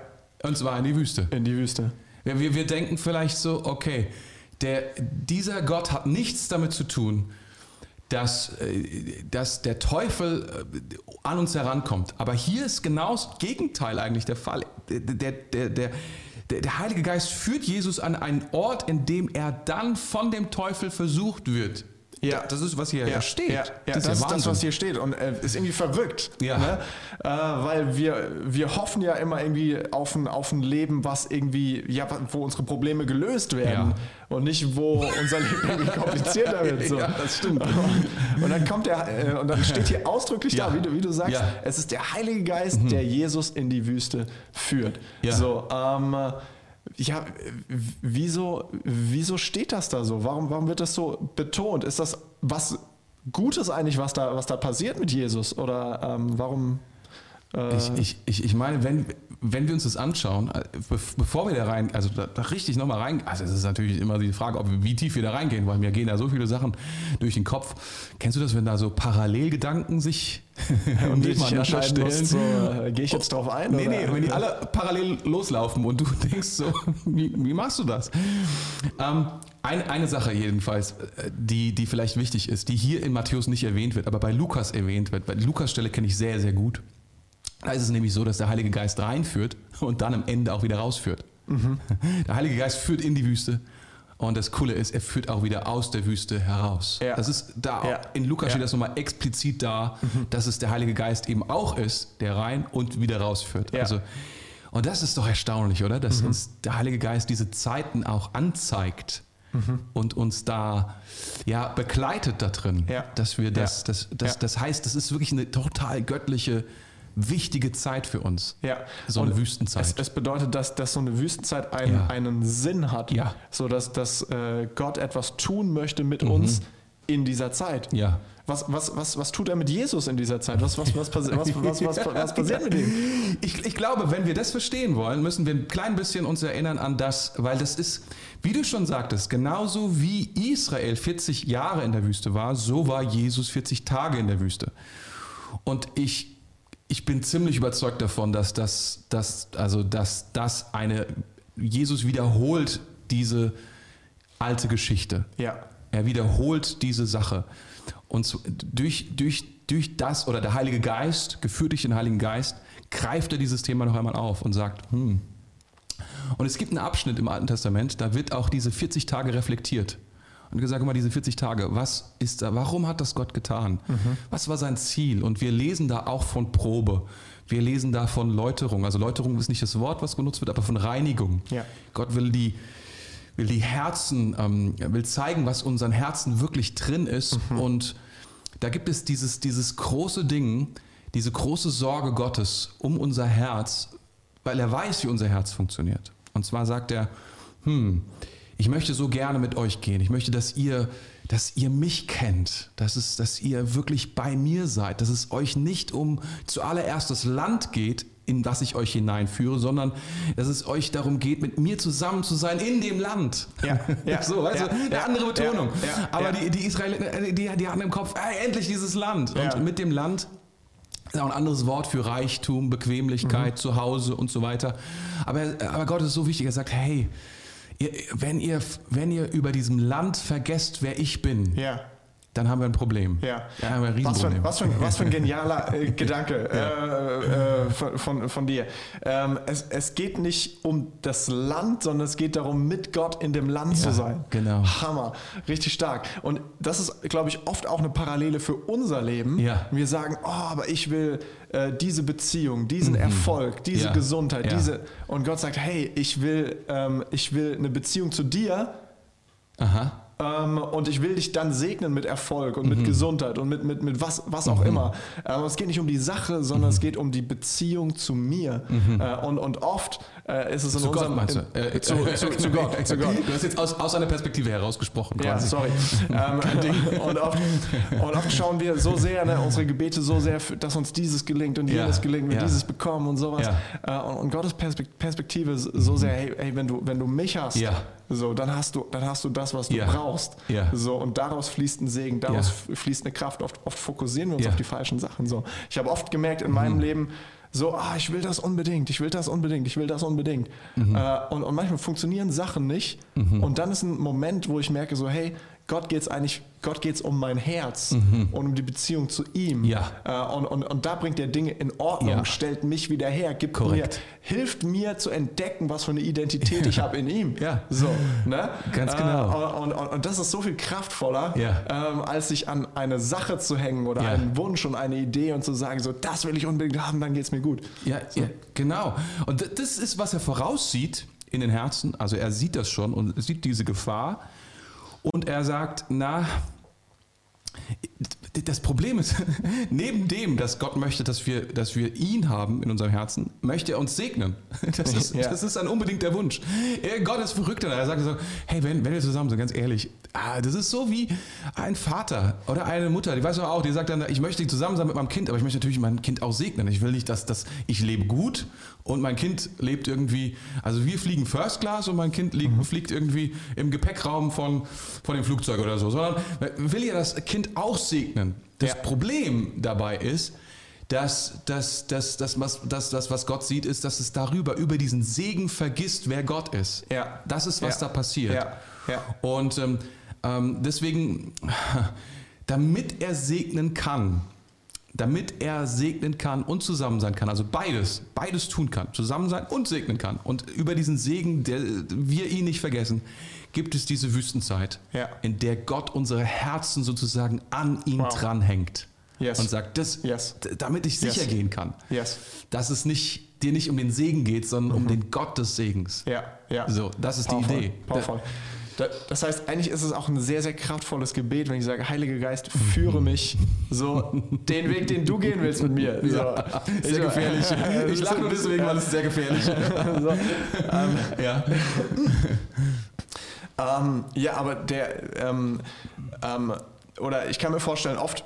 Und zwar in die Wüste. in die Wüste. Wir, wir, wir denken vielleicht so, okay, der, dieser Gott hat nichts damit zu tun, dass, äh, dass der Teufel äh, an uns herankommt. Aber hier ist genau das Gegenteil eigentlich der Fall. Der, der, der, der Heilige Geist führt Jesus an einen Ort, in dem er dann von dem Teufel versucht wird. Ja. Das ist, was hier steht. Ja, ja, das, ist ja das, was hier steht. Und äh, ist irgendwie verrückt. Ja. Ne? Äh, weil wir, wir hoffen ja immer irgendwie auf ein, auf ein Leben, was irgendwie, ja, wo unsere Probleme gelöst werden. Und nicht, wo unser Leben [laughs] irgendwie komplizierter wird. So. Ja, das stimmt. Und dann kommt der, äh, und dann steht hier ausdrücklich Ja. da, wie du, wie du sagst, Ja. Mhm. es ist der Heilige Geist, der Jesus in die Wüste führt. Ja. So, ähm, ja, wieso, wieso steht das da so? Warum, warum wird das so betont? Ist das was Gutes eigentlich, was da, was da passiert mit Jesus? Oder ähm, warum? Äh ich, ich, ich, ich meine, wenn, wenn wir uns das anschauen, äh, bevor wir da rein, also da, da richtig nochmal rein, also es ist natürlich immer die Frage, ob, wie tief wir da reingehen, weil mir gehen da so viele Sachen durch den Kopf. Kennst du das, wenn da so Parallelgedanken sich [laughs] und nebeneinander stellen? So, äh, Gehe ich jetzt drauf ein? Nee, oder? nee, wenn die alle parallel loslaufen und du [laughs] denkst so, wie, wie machst du das? Ähm, ein, eine Sache jedenfalls, äh, die, die vielleicht wichtig ist, die hier in Matthäus nicht erwähnt wird, aber bei Lukas erwähnt wird. Bei Lukas Stelle kenne ich sehr, sehr gut. Da ist es nämlich so, dass der Heilige Geist reinführt und dann am Ende auch wieder rausführt. Mhm. [laughs] Der Heilige Geist führt in die Wüste und das Coole ist, er führt auch wieder aus der Wüste heraus. Ja. Das ist da ja. in Lukas ja. steht das nochmal explizit da, mhm. dass es der Heilige Geist eben auch ist, der rein und wieder rausführt. Also und das ist doch erstaunlich, oder? Dass mhm. uns der Heilige Geist diese Zeiten auch anzeigt. Mhm. und uns da ja begleitet da drin, dass wir das, das, das, das heißt, das ist wirklich eine total göttliche wichtige Zeit für uns. Ja. So eine Wüstenzeit. Es, es, bedeutet, dass, dass so eine Wüstenzeit einen, ja. einen Sinn hat. Ja. So dass, dass äh, Gott etwas tun möchte mit mhm. uns in dieser Zeit. Ja. Was, was, was, was tut er mit Jesus in dieser Zeit? Was, was, was, was, was, was, [laughs] was passiert mit ihm? Ich, ich glaube, wenn wir das verstehen wollen, müssen wir ein klein bisschen uns erinnern an das, weil das ist, wie du schon sagtest, genauso wie Israel 40 Jahre in der Wüste war, so war Jesus 40 Tage in der Wüste. Und ich ich bin ziemlich überzeugt davon, dass das, dass, also, dass das eine, Jesus wiederholt diese alte Geschichte. Ja. Er wiederholt diese Sache. Und durch, durch, durch das, oder der Heilige Geist, geführt durch den Heiligen Geist, greift er dieses Thema noch einmal auf und sagt, hm. Und es gibt einen Abschnitt im Alten Testament, da wird auch diese 40 Tage reflektiert und gesagt, mal, diese 40 Tage, was ist da, warum hat das Gott getan? Mhm. Was war sein Ziel? Und wir lesen da auch von Probe. Wir lesen da von Läuterung. Also Läuterung ist nicht das Wort, was genutzt wird, aber von Reinigung. Ja. Gott will die, will die Herzen, ähm, will zeigen, was unseren Herzen wirklich drin ist. Mhm. Und da gibt es dieses, dieses große Ding, diese große Sorge Gottes um unser Herz, weil er weiß, wie unser Herz funktioniert. Und zwar sagt er, hm, ich möchte so gerne mit euch gehen. Ich möchte, dass ihr, dass ihr mich kennt, dass, es, dass ihr wirklich bei mir seid, dass es euch nicht um zuallererst das Land geht, in das ich euch hineinführe, sondern dass es euch darum geht, mit mir zusammen zu sein in dem Land. Ja, ja [laughs] so, weißt ja, du, eine ja, andere Betonung. Ja, Aber Die, die Israeliten, äh, die, die hatten im Kopf, ey, endlich dieses Land. Und mit dem Land ist auch ein anderes Wort für Reichtum, Bequemlichkeit, mhm. Zuhause und so weiter. Aber, aber Gott ist so wichtig, er sagt, hey, ihr, wenn, ihr, wenn ihr über diesem Land vergesst, wer ich bin, ja dann haben wir ein Problem. Ja. Dann haben wir ein was, für, was, für, was für ein [laughs] genialer äh, Gedanke ja. äh, äh, von, von, von, dir. Ähm, es, es geht nicht um das Land, sondern es geht darum, mit Gott in dem Land ja, zu sein. Genau. Hammer. Richtig stark. Und das ist, glaube ich, oft auch eine Parallele für unser Leben. Ja. Wir sagen, oh, aber ich will äh, diese Beziehung, diesen mhm. Erfolg, diese ja. Gesundheit, diese. Und Gott sagt, hey, ich will, ähm, ich will eine Beziehung zu dir. Aha und ich will dich dann segnen mit Erfolg und mhm. mit Gesundheit und mit, mit, mit was, was auch mhm. immer. Ähm, es geht nicht um die Sache, sondern mhm. es geht um die Beziehung zu mir. Mhm. Äh, und, und oft äh, ist es in zu unserem... Gott meinst du? In, äh, zu, [laughs] zu, zu, Gott, zu Gott. Du hast jetzt aus, aus einer Perspektive herausgesprochen. Ja, sorry. [laughs] ähm, und, oft, und oft schauen wir so sehr, ne, unsere Gebete so sehr, dass uns dieses gelingt und jenes ja. gelingt, wir ja. dieses bekommen und sowas. Ja. Äh, und, und, Gottes Perspektive so sehr, hey, hey, wenn, du, wenn du mich hast, so, dann hast du, dann hast du das, was du brauchst. So, und daraus fließt ein Segen, daraus fließt eine Kraft. Oft, oft fokussieren wir uns auf die falschen Sachen. So. Ich habe oft gemerkt in mhm. meinem Leben, so, ah, ich will das unbedingt, ich will das unbedingt, ich will das unbedingt. Mhm. Äh, und, und manchmal funktionieren Sachen nicht. Mhm. Und dann ist ein Moment, wo ich merke, so, hey, Gott geht es eigentlich, Gott geht es um mein Herz mhm. und um die Beziehung zu ihm. Ja. Äh, und, und, und da bringt er Dinge in Ordnung, ja. stellt mich wieder her, gibt Korrekt. mir, hilft mir zu entdecken, was für eine Identität ich habe in ihm. Ja. So, ne? Ganz genau. Äh, und, und, und, das ist so viel kraftvoller, ja. ähm, als sich an eine Sache zu hängen oder einen Wunsch und eine Idee und zu sagen, so, das will ich unbedingt haben, dann geht es mir gut. Ja, so. ja, genau. Und das ist, was er voraussieht in den Herzen. Also er sieht das schon und sieht diese Gefahr und er sagt, na, das Problem ist, [laughs] neben dem, dass Gott möchte, dass wir, dass wir ihn haben in unserem Herzen, möchte er uns segnen. [laughs] Das ist, Ja. das ist ein unbedingter Wunsch. Er, Gott ist verrückt. Er sagt so, hey, wenn, wenn wir zusammen sind, ganz ehrlich, ah, das ist so wie ein Vater oder eine Mutter, die weiß doch auch, die sagt dann, ich möchte zusammen sein mit meinem Kind, aber ich möchte natürlich mein Kind auch segnen. Ich will nicht, dass, dass ich lebe gut und mein Kind lebt irgendwie, also wir fliegen First Class und mein Kind liegt, fliegt irgendwie im Gepäckraum von, von dem Flugzeug oder so, sondern will ja das Kind auch segnen. Das Ja. Problem dabei ist, dass, dass, dass, dass, was, dass das, was Gott sieht, ist, dass es darüber, über diesen Segen vergisst, wer Gott ist. Ja. Das ist, was Ja. da passiert. Ja. Ja. Und ähm, ähm, deswegen, [laughs] damit er segnen kann, damit er segnen kann und zusammen sein kann, also beides, beides tun kann, zusammen sein und segnen kann. Und über diesen Segen, der wir ihn nicht vergessen, gibt es diese Wüstenzeit, Ja. in der Gott unsere Herzen sozusagen an ihn Wow. dranhängt Yes. und sagt, das, Yes. damit ich sicher Yes. gehen kann, Yes. dass es nicht, dir nicht um den Segen geht, sondern um den Gott des Segens. Ja, ja. So, das ist Powerful, die Idee. Powerful. Da- Das heißt, eigentlich ist es auch ein sehr, sehr kraftvolles Gebet, wenn ich sage, Heiliger Geist, führe [laughs] mich so den Weg, den du gehen willst mit mir. So. Ja, sehr gefährlich. [laughs] Ich lache nur deswegen, weil es sehr gefährlich ist. [laughs] so. ähm, Ja. ähm, ja, aber der, ähm, ähm, oder ich kann mir vorstellen, oft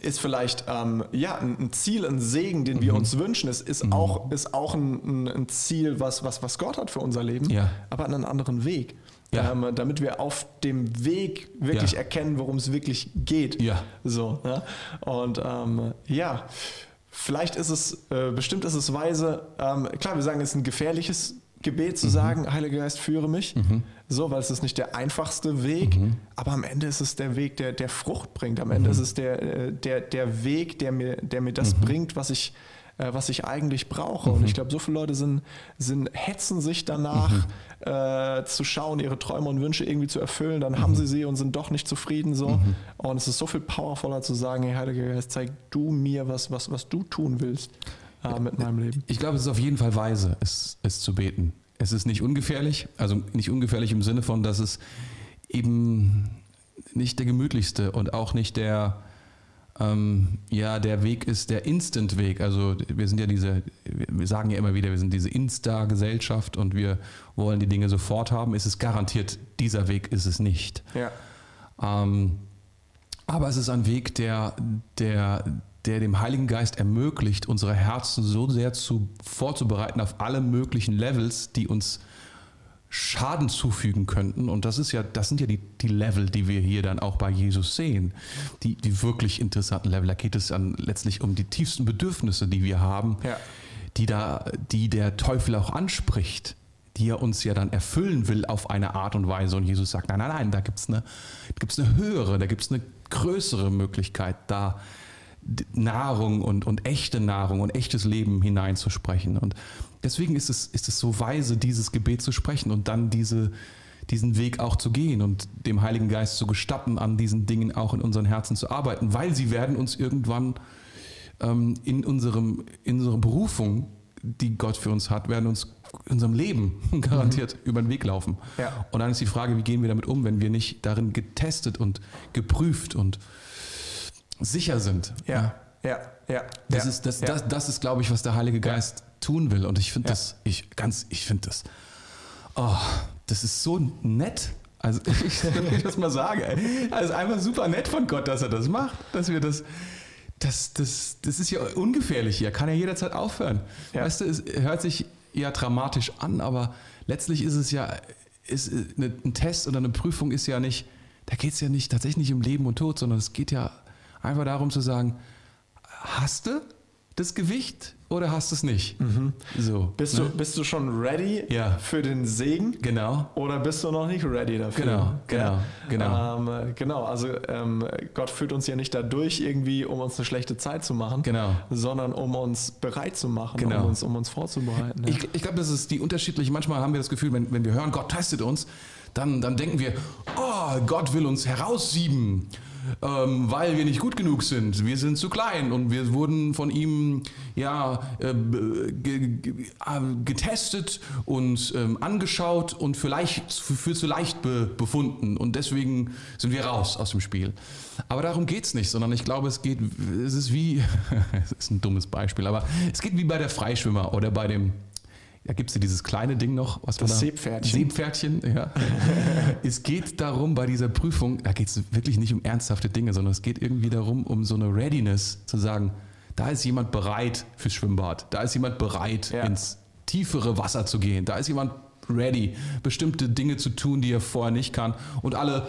ist vielleicht ähm, ja, ein, Ziel, ein Segen, den wir Mhm. uns wünschen, ist, ist auch, ist auch ein, ein, Ziel, was, was, was Gott hat für unser Leben, Ja. aber an einen anderen Weg. Ja. Ähm, damit wir auf dem Weg wirklich Ja. erkennen, worum es wirklich geht. Ja. So, ja? Und ähm, ja, vielleicht ist es, äh, bestimmt ist es weise, ähm, klar, wir sagen, es ist ein gefährliches Gebet Mhm. zu sagen, Heiliger Geist, führe mich. So, weil es ist nicht der einfachste Weg, Mhm. aber am Ende ist es der Weg, der, der Frucht bringt. Am Ende ist es der, äh, der, der Weg, der mir, der mir Mhm. das bringt, was ich, äh, was ich eigentlich brauche. Und Mhm. ich glaube, so viele Leute sind, sind hetzen sich danach, Mhm. Äh, zu schauen, ihre Träume und Wünsche irgendwie zu erfüllen. Dann Mhm. haben sie sie und sind doch nicht zufrieden. So. Und es ist so viel powervoller zu sagen, hey Heiliger Geist, zeig du mir, was, was, was du tun willst äh, mit meinem Leben. Ich glaube, es ist auf jeden Fall weise, es, es zu beten. Es ist nicht ungefährlich, also nicht ungefährlich im Sinne von, dass es eben nicht der gemütlichste und auch nicht der, ähm, ja, der Weg ist, der Instant-Weg. Also wir sind ja diese, wir sagen ja immer wieder, wir sind diese Insta-Gesellschaft und wir wollen die Dinge sofort haben. Es ist garantiert, dieser Weg ist es nicht. Ja. Ähm, aber es ist ein Weg, der, der, der dem Heiligen Geist ermöglicht, unsere Herzen so sehr zu, vorzubereiten auf alle möglichen Levels, die uns Schaden zufügen könnten. Und das ist ja, das sind ja die, die Level, die wir hier dann auch bei Jesus sehen. Die, die wirklich interessanten Level. Da geht es dann letztlich um die tiefsten Bedürfnisse, die wir haben, Ja. die da, die der Teufel auch anspricht, die er uns ja dann erfüllen will auf eine Art und Weise. Und Jesus sagt, nein, nein, nein, da gibt es eine, gibt's eine höhere, da gibt es eine größere Möglichkeit, da Nahrung und, und echte Nahrung und echtes Leben hineinzusprechen. Und deswegen ist es, ist es so weise, dieses Gebet zu sprechen und dann diese, diesen Weg auch zu gehen und dem Heiligen Geist zu gestatten, an diesen Dingen auch in unseren Herzen zu arbeiten, weil sie werden uns irgendwann ähm, in, unserem, in unserer Berufung, die Gott für uns hat, werden uns unserem Leben [laughs] garantiert über den Weg laufen. Ja. Und dann ist die Frage, wie gehen wir damit um, wenn wir nicht darin getestet und geprüft und sicher sind. Ja. Ja. Ja. Das ja. ist, das, ja. das, das ist, glaube ich, was der Heilige Geist tun will. Und ich finde das, ich ganz, ich finde das, oh, das ist so nett. Also [laughs] ich, wenn ich das mal sage, ey. Also einfach super nett von Gott, dass er das macht, dass wir das, das, das, das ist ja ungefährlich hier, kann ja jederzeit aufhören. Ja. Weißt du, es hört sich ja dramatisch an, aber letztlich ist es ja, ist eine, ein Test oder eine Prüfung ist ja nicht, da geht es ja nicht tatsächlich um Leben und Tod, sondern es geht ja einfach darum zu sagen, hast du das Gewicht oder hast du es nicht? So. Mhm. Bist, ne? du, bist du schon ready Ja. für den Segen? Genau. Oder bist du noch nicht ready dafür? Genau, genau, ja. genau. Ähm, äh, genau, also ähm, Gott führt uns ja nicht dadurch irgendwie, um uns eine schlechte Zeit zu machen, Genau. sondern um uns bereit zu machen, Genau. um, uns, um uns vorzubereiten. Ja. Ich, ich glaube, das ist die unterschiedliche. Manchmal haben wir das Gefühl, wenn, wenn wir hören, Gott testet uns, dann, dann denken wir, oh, Gott will uns heraussieben. Ähm, weil wir nicht gut genug sind. Wir sind zu klein und wir wurden von ihm ja äh, äh, getestet und ähm, angeschaut und für, leicht, für zu leicht be, befunden und deswegen sind wir raus aus dem Spiel. Aber darum geht es nicht, sondern ich glaube, es geht, es ist wie, [laughs] es ist ein dummes Beispiel, aber es geht wie bei der Freischwimmer oder bei dem da gibt es ja dieses kleine Ding noch, was das da, Seepferdchen. Seepferdchen, ja. [laughs] es geht darum, bei dieser Prüfung, da geht es wirklich nicht um ernsthafte Dinge, sondern es geht irgendwie darum, um so eine Readiness zu sagen, da ist jemand bereit fürs Schwimmbad, da ist jemand bereit, ja. ins tiefere Wasser zu gehen, da ist jemand ready, bestimmte Dinge zu tun, die er vorher nicht kann. Und alle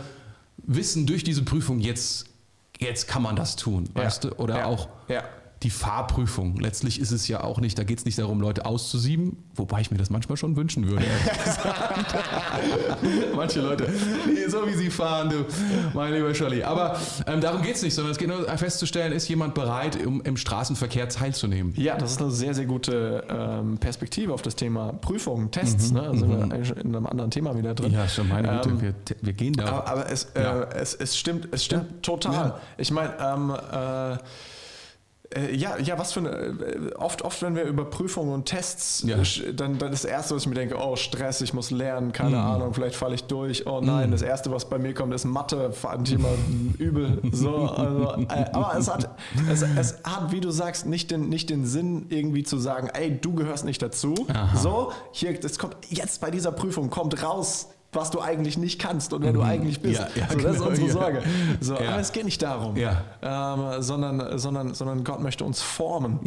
wissen durch diese Prüfung, jetzt, jetzt kann man das tun, ja. weißt du? Oder ja. auch die Fahrprüfung. Letztlich ist es ja auch nicht, da geht es nicht darum, Leute auszusieben, wobei ich mir das manchmal schon wünschen würde. [laughs] Manche Leute, so wie sie fahren, du, mein lieber Scholli. Aber ähm, darum geht es nicht, sondern es geht nur festzustellen, ist jemand bereit, um im Straßenverkehr teilzunehmen. Ja, das ist eine sehr, sehr gute ähm, Perspektive auf das Thema Prüfungen, Tests. Mhm, ne? Also mhm. in einem anderen Thema wieder drin. Ja, schon meine Güte, ähm, wir, wir, gehen da. Aber, aber es, ja. äh, es, es, stimmt, es stimmt ja. total. Ja. Ich meine, ähm, äh, äh, ja, ja, was für eine. Äh, oft, oft, wenn wir über Prüfungen und Tests, ja. dann, dann das Erste, was ich mir denke, oh, Stress, ich muss lernen, keine mm. Ahnung, vielleicht falle ich durch. Oh nein, mm. das Erste, was bei mir kommt, ist Mathe, fand ich immer übel. So, also, äh, aber es hat, es, es, hat, wie du sagst, nicht den, nicht den Sinn, irgendwie zu sagen, ey, du gehörst nicht dazu. Aha. So, hier, das kommt jetzt bei dieser Prüfung, kommt raus, was du eigentlich nicht kannst und wer mhm. du eigentlich bist. Ja, ja, so, das genau, ist unsere Sorge. So. Aber es geht nicht darum, ähm, sondern, sondern, sondern Gott möchte uns formen.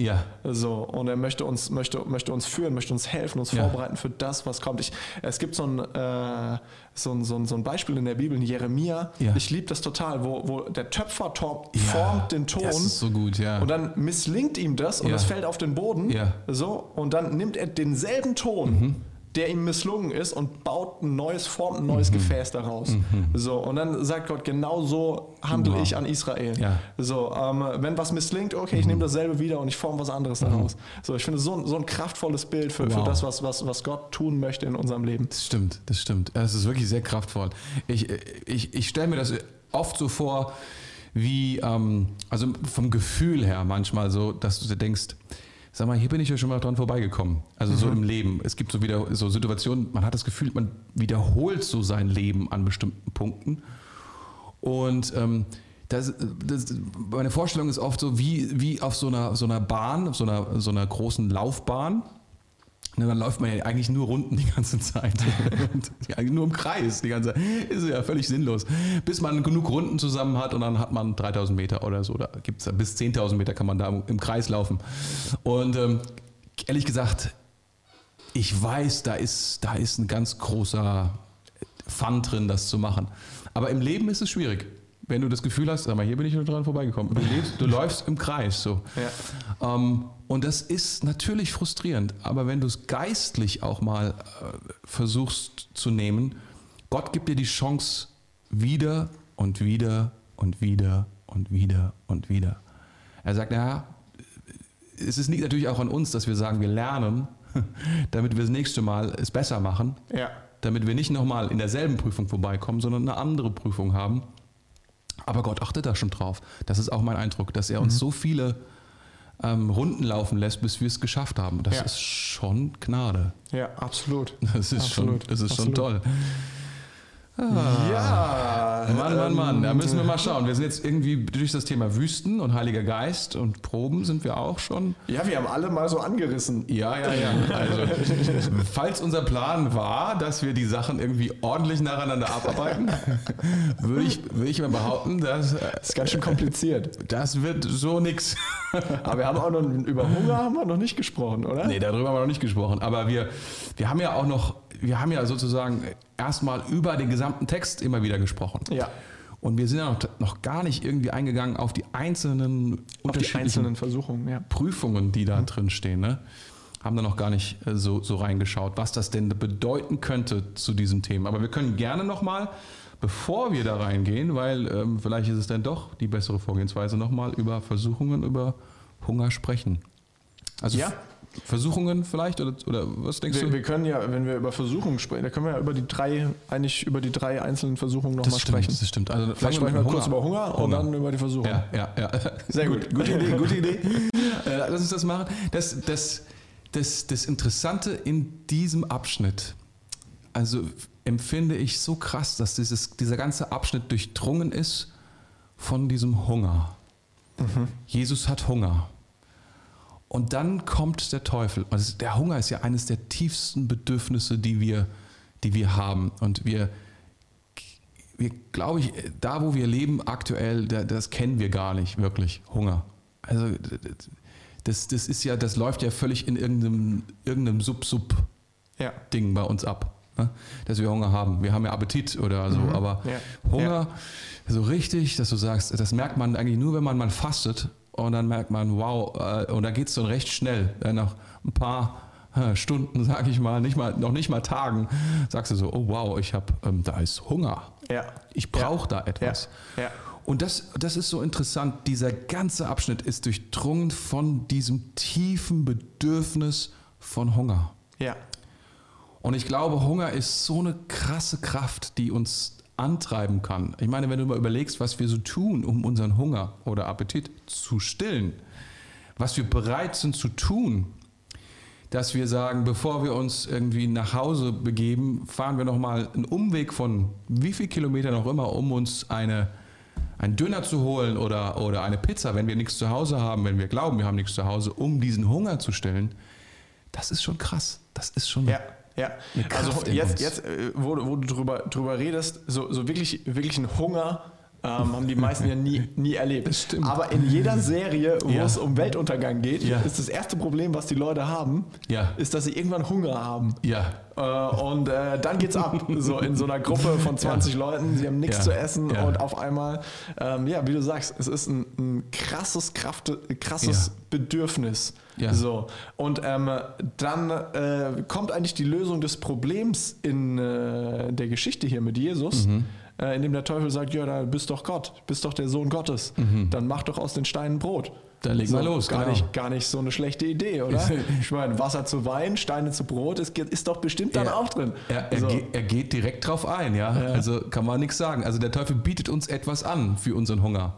So, und er möchte uns, möchte, möchte uns führen, möchte uns helfen, uns vorbereiten für das, was kommt. Ich, es gibt so ein, äh, so, ein, so, ein, so ein Beispiel in der Bibel, in Jeremia. Ich liebe das total, wo, wo der Töpfer formt den Ton. Das ist so gut, ja. Und dann misslingt ihm das und es fällt auf den Boden. So, und dann nimmt er denselben Ton. Mhm der ihm misslungen ist und baut ein neues, formt ein neues mhm. Gefäß daraus. Mhm. So, und dann sagt Gott, genau so handle wow. ich an Israel. Ja. So, ähm, wenn was misslingt, okay, ich mhm. nehme dasselbe wieder und ich forme was anderes mhm. daraus. So, ich finde so, so ein kraftvolles Bild für, wow. für das, was, was, was Gott tun möchte in unserem Leben. Das stimmt, das stimmt. Es ist wirklich sehr kraftvoll. Ich, ich, ich stelle mir das oft so vor, wie, ähm, also vom Gefühl her manchmal so, dass du dir denkst, sag mal, hier bin ich ja schon mal dran vorbeigekommen. Also mhm. so im Leben. Es gibt so wieder so Situationen, man hat das Gefühl, man wiederholt so sein Leben an bestimmten Punkten. Und ähm, das, das, meine Vorstellung ist oft so wie, wie auf so einer, so einer Bahn, so einer, so einer großen Laufbahn. Ne, dann läuft man ja eigentlich nur Runden die ganze Zeit. [laughs] nur im Kreis die ganze Zeit. Ist ja völlig sinnlos. Bis man genug Runden zusammen hat und dann hat man 3000 Meter oder so. Da gibt es bis 10.000 Meter kann man da im Kreis laufen. Und ähm, ehrlich gesagt, ich weiß, da ist, da ist ein ganz großer Fun drin, das zu machen. Aber im Leben ist es schwierig wenn du das Gefühl hast, sag mal, hier bin ich nur dran vorbeigekommen. Du, lebst, du [laughs] läufst im Kreis so. Ja. Ähm, und das ist natürlich frustrierend, aber wenn du es geistlich auch mal äh, versuchst zu nehmen, Gott gibt dir die Chance wieder und wieder und wieder und wieder und wieder. Er sagt, ja, es ist nicht natürlich auch an uns, dass wir sagen, wir lernen, [laughs] damit wir das nächste Mal es besser machen. Ja. Damit wir nicht nochmal in derselben Prüfung vorbeikommen, sondern eine andere Prüfung haben aber Gott achtet da schon drauf. Das ist auch mein Eindruck, dass er uns mhm. so viele ähm, Runden laufen lässt, bis wir es geschafft haben. Das ja. ist schon Gnade. Ja, absolut. Das ist, absolut. Schon, das ist schon toll. Ah. Ja. Mann, Mann, Mann, da müssen wir mal schauen. Wir sind jetzt irgendwie durch das Thema Wüsten und Heiliger Geist und Proben sind wir auch schon. Ja, wir haben alle mal so angerissen. Ja, ja, ja. Also, falls unser Plan war, dass wir die Sachen irgendwie ordentlich nacheinander abarbeiten, würde ich, würde ich mal behaupten, dass. Das ist ganz schön kompliziert. Das wird so nix. Aber wir haben auch noch über Hunger haben wir noch nicht gesprochen, oder? Nee, darüber haben wir noch nicht gesprochen. Aber wir, wir haben ja auch noch wir haben ja sozusagen erstmal über den gesamten Text immer wieder gesprochen. Ja. Und wir sind ja noch, noch gar nicht irgendwie eingegangen auf die einzelnen auf die einzelnen Versuchungen, ja. Prüfungen, die da mhm. drin stehen. Ne? Haben da noch gar nicht äh, so, so reingeschaut, was das denn bedeuten könnte zu diesem Thema. Aber wir können gerne nochmal, bevor wir da reingehen, weil ähm, vielleicht ist es dann doch die bessere Vorgehensweise, nochmal über Versuchungen, über Hunger sprechen. Also ja. Versuchungen vielleicht? Oder, oder was denkst Wir, du? wir können ja, wenn wir über Versuchungen sprechen, da können wir ja über die drei, eigentlich über die drei einzelnen Versuchungen nochmal sprechen. das stimmt. Also Vielleicht sprechen wir kurz über Hunger, und dann über die Versuchung. Ja, ja, ja. [laughs] Sehr gut, gute Idee, gute Idee. Äh, lass uns das machen. Das, das, das, das Interessante in diesem Abschnitt, also empfinde ich so krass, dass dieses, dieser ganze Abschnitt durchdrungen ist von diesem Hunger. Jesus hat Hunger. Und dann kommt der Teufel. Also der Hunger ist ja eines der tiefsten Bedürfnisse, die wir, die wir haben. Und wir, wir glaube ich, da wo wir leben aktuell, da, das kennen wir gar nicht wirklich, Hunger. Also das, das ist ja, das läuft ja völlig in irgendeinem, irgendeinem Sub-Sub-Ding Ja. bei uns ab. Ne? Dass wir Hunger haben. Wir haben ja Appetit oder so, aber Ja. Hunger, so richtig, dass du sagst, das merkt man eigentlich nur, wenn man mal fastet und dann merkt man, wow, äh, und da geht es dann recht schnell. Äh, nach ein paar äh, Stunden, [laughs] sage ich mal, nicht mal, noch nicht mal Tagen, sagst du so, oh wow, ich habe, ähm, da ist Hunger. Ja. Ich brauche da Ja. etwas. Ja. Und das, das ist so interessant. Dieser ganze Abschnitt ist durchdrungen von diesem tiefen Bedürfnis von Hunger. Ja. Und ich glaube, Hunger ist so eine krasse Kraft, die uns antreiben kann. Ich meine, wenn du mal überlegst, was wir so tun, um unseren Hunger oder Appetit zu stillen, was wir bereit sind zu tun, dass wir sagen, bevor wir uns irgendwie nach Hause begeben, fahren wir nochmal einen Umweg von wie viel Kilometern auch immer, um uns eine, einen Döner zu holen oder, oder eine Pizza, wenn wir nichts zu Hause haben, wenn wir glauben, wir haben nichts zu Hause, um diesen Hunger zu stillen. Das ist schon krass. Das ist schon Ja, ja. Also jetzt, jetzt äh, wo, du- wo du drüber, drüber redest, so, so wirklich, wirklich einen Hunger ähm, haben die meisten ja nie, nie erlebt. Aber in jeder Serie, wo Ja. es um Weltuntergang geht, Ja. ist das erste Problem, was die Leute haben, Ja. ist, dass sie irgendwann Hunger haben. Ja, Äh, und äh, dann geht's ab. So in so einer Gruppe von 20 Leuten, sie haben nichts zu essen und auf einmal, ähm, ja, wie du sagst, es ist ein, ein krasses, Kraft, krasses. Bedürfnis. Ja. So. Und ähm, dann äh, kommt eigentlich die Lösung des Problems in äh, der Geschichte hier mit Jesus. Mhm. Äh, indem der Teufel sagt, ja, da bist doch Gott, bist doch der Sohn Gottes. Dann mach doch aus den Steinen Brot. Mhm. Dann legen wir los, Gar, genau. nicht, gar nicht so eine schlechte Idee, oder? [laughs] ich meine, Wasser zu Wein, Steine zu Brot, ist, ist doch bestimmt dann Ja. auch drin. Er, er, So. ge- er geht direkt drauf ein, ja? Also kann man nichts sagen. Also der Teufel bietet uns etwas an für unseren Hunger.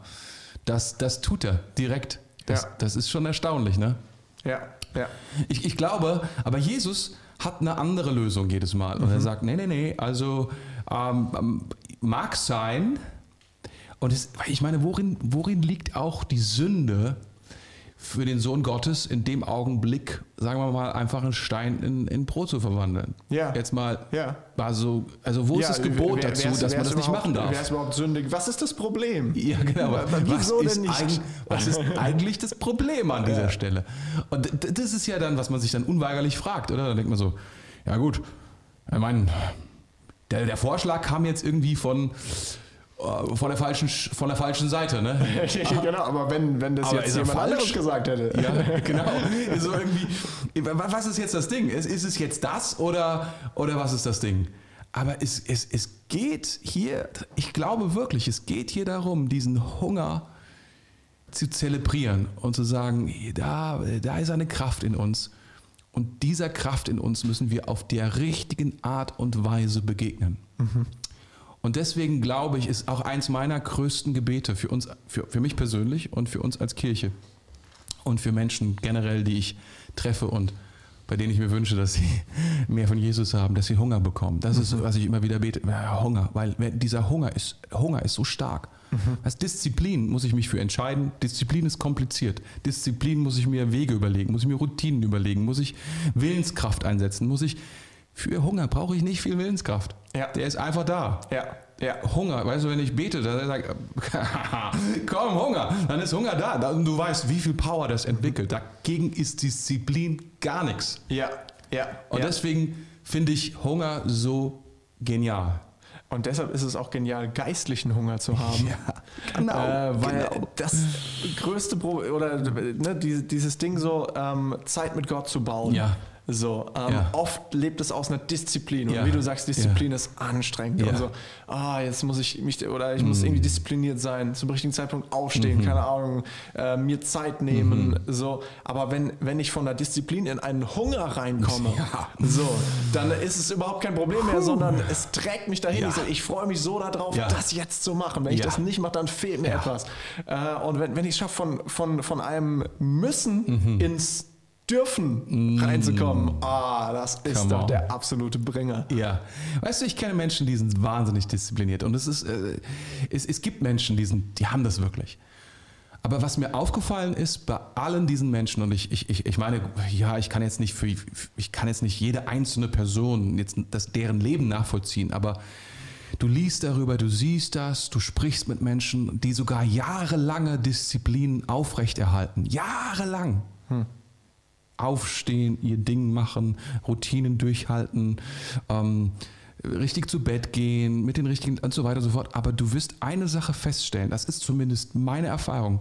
Das, das tut er direkt. Das, Ja. das ist schon erstaunlich, ne? Ja, ja. Ich, ich glaube, aber Jesus hat eine andere Lösung jedes Mal. Und er sagt, nee, nee, nee, also ähm, ähm, mag sein. Und es, ich meine, worin, worin liegt auch die Sünde für den Sohn Gottes in dem Augenblick, sagen wir mal, einfach einen Stein in, in Brot zu verwandeln? Ja. Jetzt mal, Ja. also, also wo ist das Gebot wer- dazu, dass man das nicht machen darf? Wer ist überhaupt sündig? Was ist das Problem? Ja, genau. [laughs] Was, wieso ist denn nicht? eig- was ist [laughs] eigentlich das Problem an dieser Ja. Stelle? Und das ist ja dann, was man sich dann unweigerlich fragt, oder? Dann denkt man so, ja gut, ich meine, der, der Vorschlag kam jetzt irgendwie von, äh, von, der, falschen, Sch- von der falschen Seite, ne? [laughs] genau, aber wenn, wenn das Aber jetzt jemand falsch? anderes gesagt hätte. Ja, genau. [laughs] So irgendwie, was ist jetzt das Ding? Ist, ist es jetzt das oder, oder was ist das Ding? Aber es, es, es geht hier, ich glaube wirklich, es geht hier darum, diesen Hunger zu zelebrieren und zu sagen, da, da ist eine Kraft in uns. Und dieser Kraft in uns müssen wir auf der richtigen Art und Weise begegnen. Und deswegen glaube ich, ist auch eins meiner größten Gebete für uns, für, für mich persönlich und für uns als Kirche und für Menschen generell, die ich treffe und bei denen ich mir wünsche, dass sie [laughs] mehr von Jesus haben, dass sie Hunger bekommen. Das ist, was ich immer wieder bete. Ja, Hunger, weil dieser Hunger ist, Hunger ist so stark. Als Disziplin muss ich mich für entscheiden. Disziplin ist kompliziert. Disziplin muss ich mir Wege überlegen, muss ich mir Routinen überlegen, muss ich Willenskraft einsetzen, muss ich für Hunger brauche ich nicht viel Willenskraft. Ja. Der ist einfach da. Ja, ja. Hunger, weißt du, wenn ich bete, dann sage ich, [laughs] komm, Hunger, dann ist Hunger da. Da- Und du weißt, wie viel Power das entwickelt. Dagegen ist Disziplin gar nichts. Ja, ja. Und ja. deswegen finde ich Hunger so genial. Und deshalb ist es auch genial, geistlichen Hunger zu haben. [laughs] genau. Äh, weil genau. das größte Problem, oder ne, die- dieses Ding so, ähm, Zeit mit Gott zu bauen. Ja. So, ähm, Ja. oft lebt es aus einer Disziplin. Und Ja. wie du sagst, Disziplin Ja. ist anstrengend. Und so, ah, jetzt muss ich mich, oder ich muss irgendwie diszipliniert sein, zum richtigen Zeitpunkt aufstehen, keine Ahnung, äh, mir Zeit nehmen. So, aber wenn, wenn ich von der Disziplin in einen Hunger reinkomme, so, dann ist es überhaupt kein Problem mehr, sondern es trägt mich dahin. Ich, ich freue mich so darauf, das jetzt zu machen. Wenn ich das nicht mache, dann fehlt mir etwas. Äh, und wenn, wenn ich es schaffe, von, von, von einem Müssen Mhm. ins Dürfen reinzukommen, ah, das ist Come doch on. der absolute Bringer. Ja. Weißt du, ich kenne Menschen, die sind wahnsinnig diszipliniert. Und es, ist, äh, es, es gibt Menschen, die, sind, die haben das wirklich. Aber was mir aufgefallen ist bei allen diesen Menschen, und ich, ich, ich, ich meine, ja, ich kann jetzt nicht für, ich kann jetzt nicht jede einzelne Person jetzt das, deren Leben nachvollziehen, aber du liest darüber, du siehst das, du sprichst mit Menschen, die sogar jahrelange Disziplin aufrechterhalten. Jahrelang aufstehen, ihr Ding machen, Routinen durchhalten, ähm, richtig zu Bett gehen, mit den richtigen und so weiter und so fort. Aber du wirst eine Sache feststellen, das ist zumindest meine Erfahrung.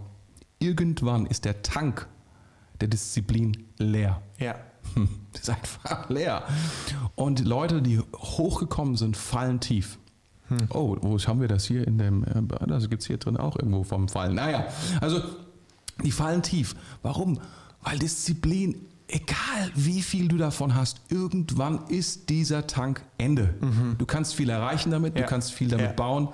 Irgendwann ist der Tank der Disziplin leer. Ja. Hm, ist einfach leer. Und Leute, die hochgekommen sind, fallen tief. Oh, wo haben wir das hier in dem, äh, das gibt es hier drin auch irgendwo vom Fallen. Naja, also die fallen tief. Warum? Weil Disziplin, egal wie viel du davon hast, irgendwann ist dieser Tank Ende. Du kannst viel erreichen damit, Ja. du kannst viel damit Ja. bauen,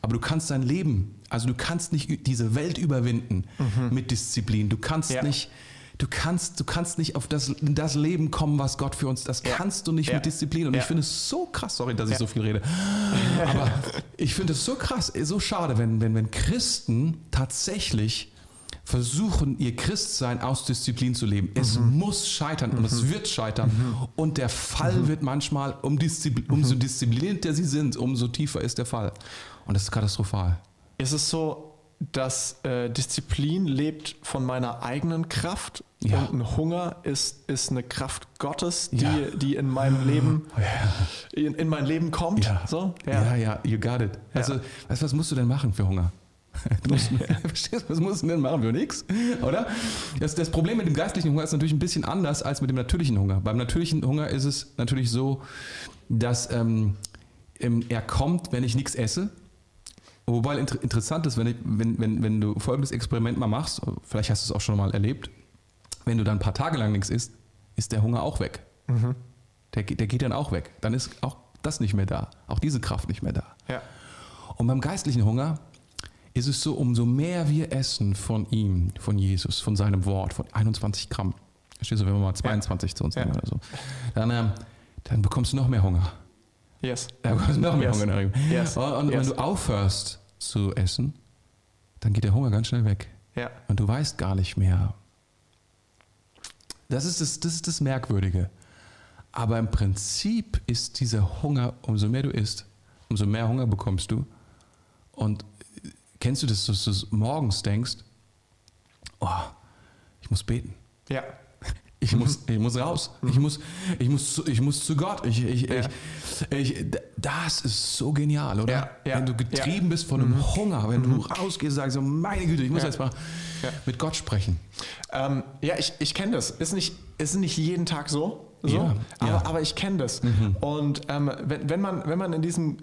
aber du kannst dein Leben, also du kannst nicht diese Welt überwinden mit Disziplin. Du kannst Ja. nicht Du kannst, du kannst nicht auf das, das Leben kommen, was Gott für uns, das Ja. kannst du nicht Ja. mit Disziplin. Und Ja. ich finde es so krass, sorry, dass ich so viel rede, [laughs] aber ich finde es so krass, so schade, wenn, wenn, wenn Christen tatsächlich versuchen, ihr Christsein aus Disziplin zu leben. Es Mhm. muss scheitern und es wird scheitern. Und der Fall Mhm. wird manchmal, um Disziplin, umso disziplinierter sie sind, umso tiefer ist der Fall. Und das ist katastrophal. Ist es so, dass äh, Disziplin lebt von meiner eigenen Kraft Ja. und ein Hunger ist, ist eine Kraft Gottes, die, Ja. die in meinem Leben in, in mein Leben kommt? Ja. So? Ja, ja, you got it. Also, weißt was musst du denn machen für Hunger? [laughs] Du musst, [laughs] verstehst, du, was musst du denn machen für nichts? Oder? Das, das Problem mit dem geistlichen Hunger ist natürlich ein bisschen anders als mit dem natürlichen Hunger. Beim natürlichen Hunger ist es natürlich so, dass ähm, ähm, er kommt, wenn ich nichts esse. Wobei inter interessant ist, wenn, ich, wenn, wenn, wenn du folgendes Experiment mal machst, vielleicht hast du es auch schon mal erlebt, wenn du dann ein paar Tage lang nichts isst, ist der Hunger auch weg. Der, geht- der geht dann auch weg. Dann ist auch das nicht mehr da. Auch diese Kraft nicht mehr da. Ja. Und beim geistlichen Hunger ist es so, umso mehr wir essen von ihm, von Jesus, von seinem Wort, von 21 Gramm, verstehst du, wenn wir mal 22 zu uns Ja. nehmen oder so, dann, ähm, dann bekommst du noch mehr Hunger. Yes. Da bekommst du noch mehr Yes. Hunger. der Regel. Yes. Und, und Yes. wenn du aufhörst zu essen, dann geht der Hunger ganz schnell weg. Ja. Und du weißt gar nicht mehr. Das ist das, das ist das Merkwürdige. Aber im Prinzip ist dieser Hunger, umso mehr du isst, umso mehr Hunger bekommst du. Und äh, kennst du das, dass du morgens denkst, oh, ich muss beten. Ja. [laughs] Ich muss, ich muss raus. Ich muss, ich muss, zu, ich muss zu Gott. Ich, ich, Ja. ich, ich, das ist so genial, oder? Ja, ja, wenn du getrieben bist von einem Hunger, wenn du rausgehst, sagst so, meine Güte, ich muss jetzt mal mit Gott sprechen. Ähm, ja, ich, ich kenne das. Ist nicht, ist nicht jeden Tag so. so Ja, aber, aber ich kenne das. Und ähm, wenn, wenn, man, wenn man in diesem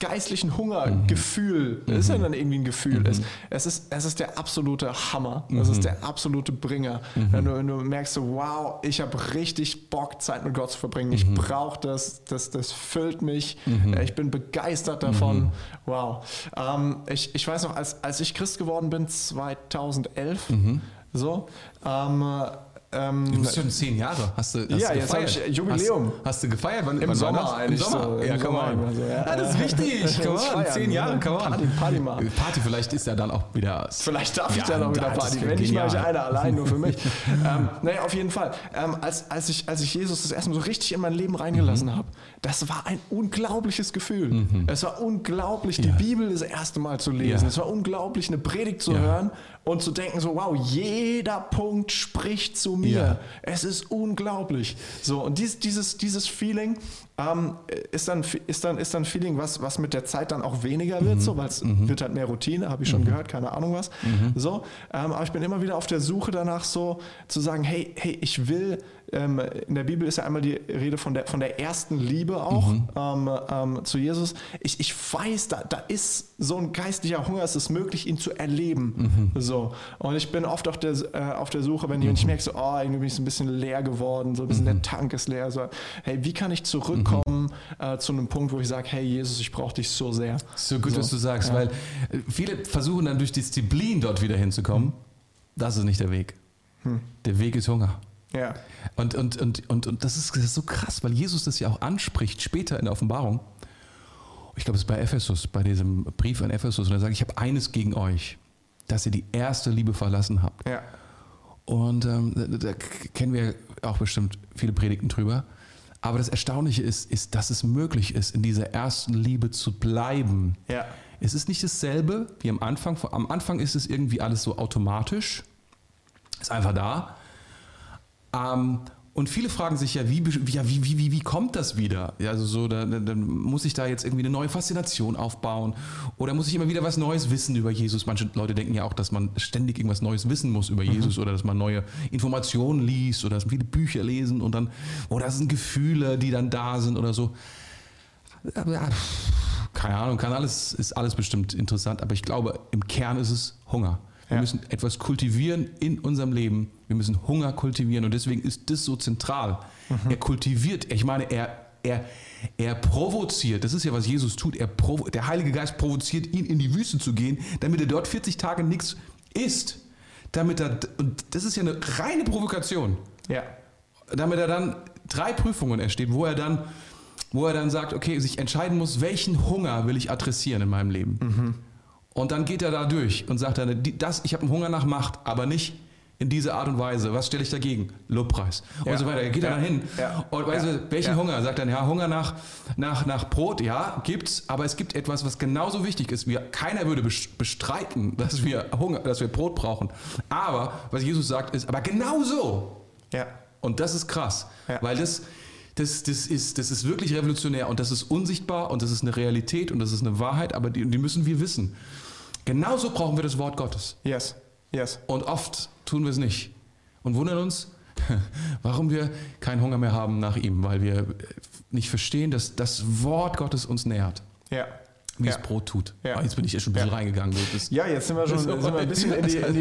geistlichen Hungergefühl, das ist ja dann irgendwie ein Gefühl, ist, es, ist, es ist der absolute Hammer. Es ist der absolute Bringer. Wenn, du, wenn du merkst, so, wow, ich habe richtig Bock, Zeit mit Gott zu verbringen. Ich brauche das, das, das füllt mich. Äh, Ich bin begeistert davon. Wow. Ähm, ich, ich weiß noch, als, als ich Christ geworden bin, 2011, so, ähm, ähm, Du bist schon zehn Jahre. Hast du, hast Ja, du jetzt hab gefeiert? ich Jubiläum. Hast, hast du gefeiert? Wann, Im wann Sommer war das? Im eigentlich Sommer. so, ja, come Sommer on. immer so, ja. ja, das ist wichtig. [laughs] Das on. Zehn Jahre, ne? come on. Party, Party machen. Party, vielleicht ist ja dann auch wieder. Vielleicht darf ich Ja, dann auch wieder Party. Wenn nicht, mache ich eine allein nur für mich. [laughs] ähm, naja, auf jeden Fall. Ähm, als, als, ich, als ich Jesus das erste Mal so richtig in mein Leben reingelassen Mhm. habe, das war ein unglaubliches Gefühl. Es war unglaublich, die Ja. Bibel das erste Mal zu lesen. Ja. Es war unglaublich, eine Predigt zu Ja. hören und zu denken, so, wow, jeder Punkt spricht zu mir. Ja. Es ist unglaublich. So, und dies, dieses, dieses Feeling, ähm, ist, dann, ist, dann, ist dann Feeling, was, was mit der Zeit dann auch weniger wird, so, weil es wird halt mehr Routine, habe ich schon gehört, keine Ahnung was. So, ähm, aber ich bin immer wieder auf der Suche danach, so zu sagen, hey, hey, ich will ähm, in der Bibel ist ja einmal die Rede von der, von der ersten Liebe auch Mhm. ähm, ähm, zu Jesus. Ich, ich weiß, da, da ist so ein geistlicher Hunger, es ist möglich, ihn zu erleben. Mhm. So. Und ich bin oft auf der, äh, auf der Suche, wenn ich, wenn ich merke, so, oh, irgendwie bin ich so ein bisschen leer geworden, so ein bisschen der Tank ist leer. So, hey, wie kann ich zurückkommen äh, zu einem Punkt, wo ich sage, hey Jesus, ich brauche dich so sehr. So gut, So, dass du sagst, ja. weil äh, viele versuchen dann durch Disziplin dort wieder hinzukommen. Das ist nicht der Weg. Der Weg ist Hunger. Ja. Und, und, und, und, und das, ist, das ist so krass, weil Jesus das ja auch anspricht später in der Offenbarung. Ich glaube, es ist bei Ephesus, bei diesem Brief an Ephesus. Und er sagt, ich habe eines gegen euch, dass ihr die erste Liebe verlassen habt. Ja. Und ähm, da, da kennen wir auch bestimmt viele Predigten drüber. Aber das Erstaunliche ist, ist, dass es möglich ist, in dieser ersten Liebe zu bleiben. Ja. Es ist nicht dasselbe wie am Anfang. Am Anfang ist es irgendwie alles so automatisch. Ist einfach da. Ähm, und viele fragen sich ja, wie, ja, wie, wie, wie, wie kommt das wieder? Ja, also so, da, da, dann muss ich da jetzt irgendwie eine neue Faszination aufbauen oder muss ich immer wieder was Neues wissen über Jesus? Manche Leute denken ja auch, dass man ständig irgendwas Neues wissen muss über Jesus oder dass man neue Informationen liest oder dass man viele Bücher lesen und dann, oder es sind Gefühle, die dann da sind oder so. Keine Ahnung, kann alles, ist alles bestimmt interessant, aber ich glaube, im Kern ist es Hunger. Wir Ja. müssen etwas kultivieren in unserem Leben. Wir müssen Hunger kultivieren und deswegen ist das so zentral. Er kultiviert, ich meine, er, er, er provoziert, das ist ja, was Jesus tut. Er provo der Heilige Geist provoziert ihn, in die Wüste zu gehen, damit er dort 40 Tage nichts isst. Damit er, und das ist ja eine reine Provokation Ja. damit er dann drei Prüfungen ersteht, wo er dann, wo er dann sagt, okay, sich entscheiden muss, welchen Hunger will ich adressieren in meinem Leben. Und dann geht er da durch und sagt dann, das, ich habe einen Hunger nach Macht, aber nicht in dieser Art und Weise. Was stelle ich dagegen? Lobpreis. Ja. Und so weiter. Er geht Ja. dann hin. Ja. Und weißt Ja. du, welchen Ja. Hunger? Sagt dann, ja, Hunger nach, nach, nach Brot, ja, gibt's, aber es gibt etwas, was genauso wichtig ist. Wir, keiner würde bes- bestreiten, dass wir Hunger, dass wir Brot brauchen. Aber, was Jesus sagt, ist, aber genauso Ja. und das ist krass, Ja. weil das, das, das, ist, das ist wirklich revolutionär und das ist unsichtbar und das ist eine Realität und das ist eine Wahrheit, aber die, die müssen wir wissen. Genauso brauchen wir das Wort Gottes. Yes. Yes. Und oft tun wir es nicht und wundern uns, [laughs] warum wir keinen Hunger mehr haben nach ihm, weil wir nicht verstehen, dass das Wort Gottes uns nährt, Ja. wie ja. es Brot tut. Ja. Ah, Jetzt bin ich echt schon ein bisschen Ja. reingegangen. Ja, jetzt sind wir schon [laughs] sind wir ein bisschen in die, [laughs] in die,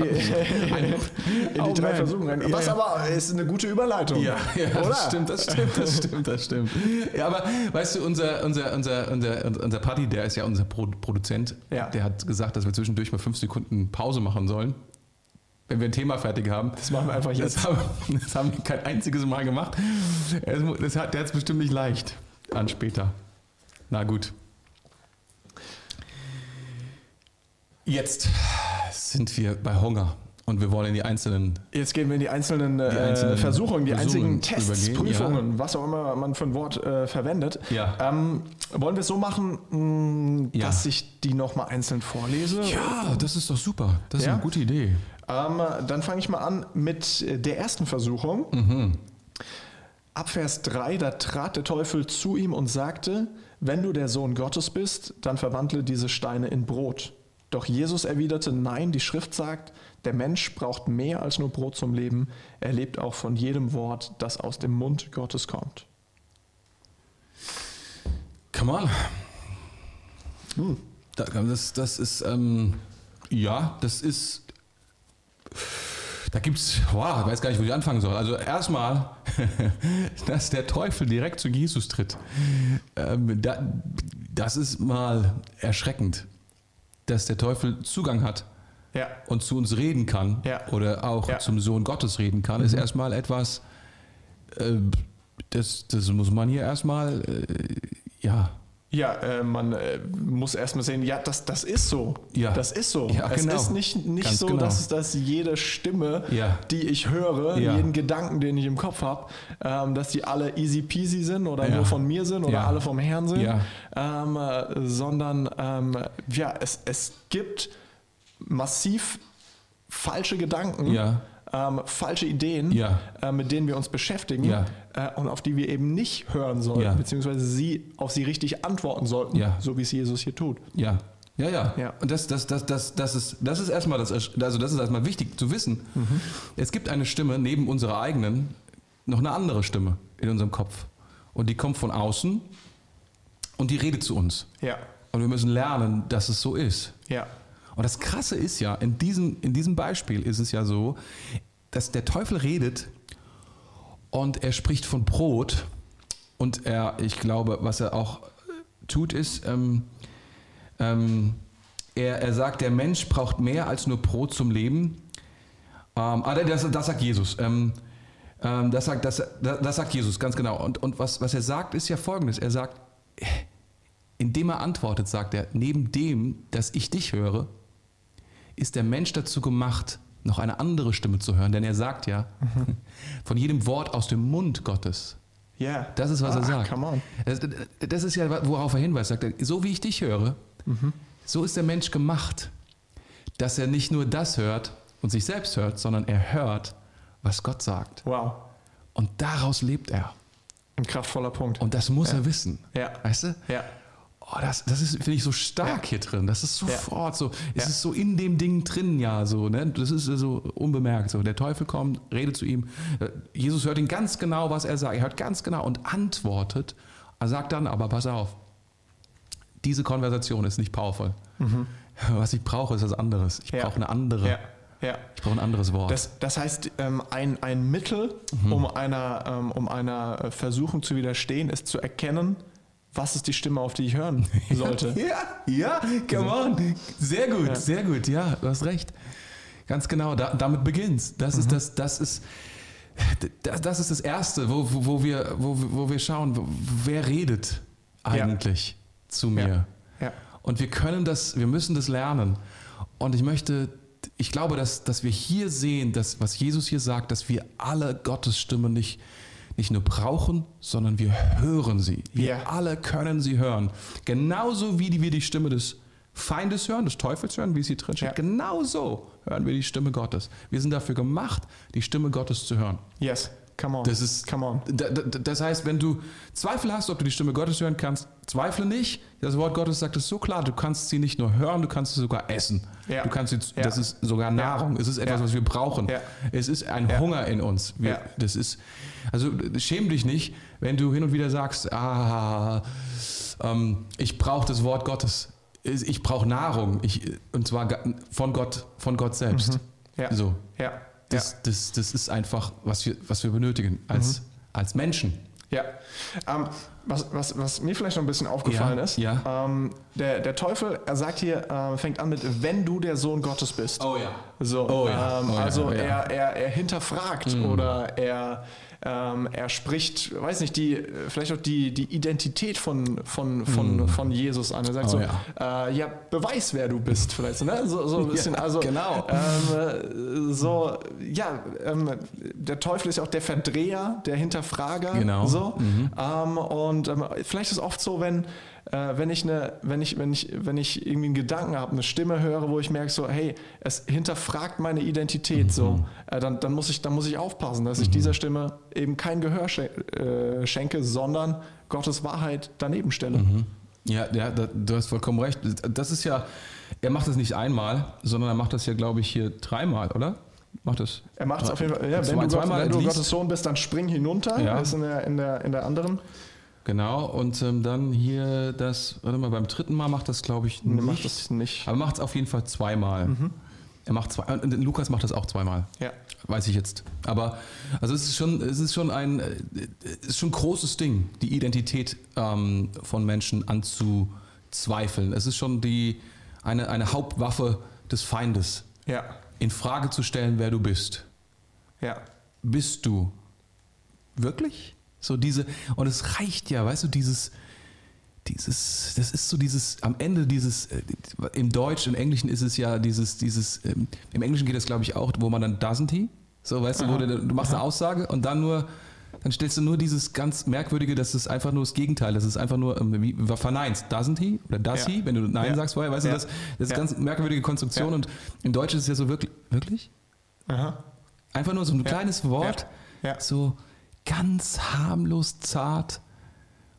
in die drei man. Versuchungen rein. Ja, Was ja. aber ist eine gute Überleitung. Ja, ja oder? das stimmt, das stimmt, das stimmt, das stimmt. Ja, aber weißt du, unser, unser, unser, unser, unser Party, der ist ja unser Pro Produzent, Ja. der hat gesagt, dass wir zwischendurch mal fünf Sekunden Pause machen sollen, wenn wir ein Thema fertig haben. Das machen wir einfach jetzt. Das haben, das haben wir kein einziges Mal gemacht. Das hat, der hat es bestimmt nicht leicht an später. Na gut. Jetzt sind wir bei Hunger und wir wollen in die einzelnen Jetzt gehen wir in die einzelnen, äh, einzelnen Versuchungen, die einzigen Tests, übergehen, Prüfungen, was auch immer man für ein Wort äh, verwendet. Ja. Ähm, wollen wir es so machen, mh, Ja. dass ich die nochmal einzeln vorlese? Ja, das ist doch super. Das ist Ja? eine gute Idee. Ähm, dann fange ich mal an mit äh, der ersten Versuchung. Mhm. Ab Vers 3, da trat der Teufel zu ihm und sagte, wenn du der Sohn Gottes bist, dann verwandle diese Steine in Brot. Doch Jesus erwiderte, nein, die Schrift sagt, der Mensch braucht mehr als nur Brot zum Leben, er lebt auch von jedem Wort, das aus dem Mund Gottes kommt. Come on. Da- Das, das ist, ähm, ja, das ist, da gibt's, wow, ich weiß gar nicht, wo ich anfangen soll. Also erstmal, [laughs] dass der Teufel direkt zu Jesus tritt. Ähm, da, das ist mal erschreckend, dass der Teufel Zugang hat Ja, und zu uns reden kann Ja. oder auch Ja. Mhm. zum Sohn Gottes reden kann, ist erstmal etwas, äh, das, das muss man hier erstmal, äh, ja, ja äh, man äh, muss erstmal sehen, ja, das, das ist so. Ja. Das ist so. Ja, es genau. ist nicht, nicht Ganz so, genau. dass, dass jede Stimme, Ja. die ich höre, Ja. jeden Gedanken, den ich im Kopf habe, ähm, dass die alle easy peasy sind oder nur von mir sind oder alle vom Herrn sind, Ja. ähm, äh, sondern ähm, ja, es, es gibt massiv falsche Gedanken, Ja. Ähm, falsche Ideen, Ja. äh, mit denen wir uns beschäftigen Ja. äh, und auf die wir eben nicht hören sollten, Ja. beziehungsweise sie auf sie richtig antworten sollten, so wie es Jesus hier tut. Ja. Ja, ja. Ja. Und das, das, das, das, das, ist, das ist erstmal das, also das ist erstmal wichtig zu wissen. Es gibt eine Stimme neben unserer eigenen, noch eine andere Stimme in unserem Kopf. Und die kommt von außen und die redet zu uns. Ja, Und wir müssen lernen, dass es so ist. ja, Und das Krasse ist ja, in diesem, in diesem Beispiel ist es ja so, dass der Teufel redet und er spricht von Brot und er, ich glaube, was er auch tut, ist, ähm, ähm, er, er sagt, der Mensch braucht mehr als nur Brot zum Leben. Ähm, ah, das, das sagt Jesus. Ähm, ähm, das, sagt, das, das, sagt Jesus, ganz genau. Und, und was, was er sagt, ist ja folgendes. Er sagt, indem er antwortet, sagt er, neben dem, dass ich dich höre, ist der Mensch dazu gemacht, noch eine andere Stimme zu hören. Denn er sagt ja, [laughs] von jedem Wort aus dem Mund Gottes. ja. Das ist, was er Ah, sagt. Come on. Das, das ist ja, worauf er hinweist. Sagt er, so wie ich dich höre, Mhm. so ist der Mensch gemacht, dass er nicht nur das hört und sich selbst hört, sondern er hört, was Gott sagt. Wow, Und daraus lebt er. ein kraftvoller Punkt. Und das muss er wissen. Ja. Weißt du? ja, Oh, das, das ist, finde ich, so stark Ja. hier drin. Das ist sofort so. Es Ja. ist so in dem Ding drin, ja, so. Ne? Das ist so unbemerkt. So. Der Teufel kommt, redet zu ihm. Äh, Jesus hört ihn ganz genau, was er sagt. Er hört ganz genau und antwortet. Er sagt dann, aber pass auf, diese Konversation ist nicht powerful. Was ich brauche, ist was anderes. Ich Mhm. Ja. brauche eine andere. ja, ja. Ich brauche ein anderes Wort. Das, das heißt, ähm, ein, ein Mittel, Mhm. um, einer, ähm, um einer äh, Versuchung zu widerstehen, ist zu erkennen, was ist die Stimme, auf die ich hören [laughs] sollte. Ja, ja, come on. Sehr gut, Ja. sehr gut, ja, du hast recht. Ganz genau, da, damit beginnt's. Das Mhm. ist das, das ist. Das, das ist das Erste, wo, wo, wo, wir, wo, wo wir schauen, wer redet eigentlich zu mir. Ja. Und wir können das, wir müssen das lernen. Und ich möchte, ich glaube, dass, dass wir hier sehen, dass, was Jesus hier sagt, dass wir alle Gottes Stimme nicht, nicht nur brauchen, sondern wir hören sie. Wir Ja. alle können sie hören. Genauso wie die, wir die Stimme des Feindes hören, des Teufels hören, wie es hier drin steht. Ja. Genauso hören wir die Stimme Gottes. Wir sind dafür gemacht, die Stimme Gottes zu hören. Yes, come on. Das ist, come on. Da- da- Das heißt, wenn du Zweifel hast, ob du die Stimme Gottes hören kannst, zweifle nicht. Das Wort Gottes sagt es so klar, du kannst sie nicht nur hören, du kannst sie sogar essen. Ja. Du kannst sie, Ja. Das ist sogar Nahrung. Es ist etwas, Ja. was wir brauchen. Ja. Es ist ein Ja. Hunger in uns. Wir, Ja. Das ist, also schäm dich nicht, wenn du hin und wieder sagst, ah, ähm, ich brauche das Wort Gottes. Ich brauche Nahrung. Ich, und zwar von Gott, von Gott selbst. Mhm. Ja. So. Ja. Das, das, das ist einfach, was wir, was wir benötigen als, als Menschen. Ja. Ähm, was, was, was mir vielleicht noch ein bisschen aufgefallen Ja, ist, ja. Ähm, der, der Teufel, er sagt hier, äh, fängt an mit, wenn du der Sohn Gottes bist. Oh ja. So, Oh ja, ähm, oh ja, also ja. Mhm. Er, er, er hinterfragt oder er, ähm, er spricht, weiß nicht, die, vielleicht auch die, die Identität von, von, von, von Jesus an. Er sagt Oh so, ja. äh, ja, beweis, wer du bist, vielleicht so, ne? so, so ein [laughs] bisschen. Ja, also, genau. Ähm, äh, so, ja, ähm, der Teufel ist ja auch der Verdreher, der Hinterfrager. Genau. So. Mhm. Ähm, und ähm, vielleicht ist es oft so, wenn, äh, wenn, ich eine, wenn, ich, wenn, ich, wenn ich irgendwie einen Gedanken habe, eine Stimme höre, wo ich merke, so, hey, es hinterfragt meine Identität, so, äh, dann, dann, muss ich, dann muss ich aufpassen, dass ich dieser Stimme eben kein Gehör äh, schenke, sondern Gottes Wahrheit daneben stelle. Ja, ja da, du hast vollkommen recht. Das ist ja, er macht das nicht einmal, sondern er macht das ja, glaube ich, hier dreimal, oder? Macht das? Er macht es auf jeden Fall. Ja, wenn du, Gott, wenn du. Gottes Sohn bist, dann spring hinunter. Ja. Das ist in der, in der, in der anderen. Genau, und ähm, dann hier das, warte mal, beim dritten Mal macht das, glaube ich, nicht. macht das nicht. Aber macht es auf jeden Fall zweimal. Er macht zwei, und Lukas macht das auch zweimal. Ja. Weiß ich jetzt. Aber also es ist schon, es ist schon ein, es ist schon ein großes Ding, die Identität ähm, von Menschen anzuzweifeln. Es ist schon die, eine, eine Hauptwaffe des Feindes, Ja. in Frage zu stellen, wer du bist. Ja. Bist du wirklich? So diese, und es reicht ja, weißt du, dieses, dieses, das ist so dieses, am Ende dieses, äh, im Deutsch, im Englischen ist es ja dieses, dieses, ähm, im Englischen geht das glaube ich auch, wo man dann doesn't he, so weißt du, wo du, du machst eine Aussage und dann nur, dann stellst du nur dieses ganz merkwürdige, das ist einfach nur das Gegenteil, das ist einfach nur, ähm, wie, verneinst, doesn't he oder does Ja. he, wenn du Nein Ja. sagst vorher, weißt du, Ja. das, das ist ganz merkwürdige Konstruktion und im Deutschen ist es ja so wirklich, wirklich? Aha. Einfach nur so ein kleines Wort, so ganz harmlos zart.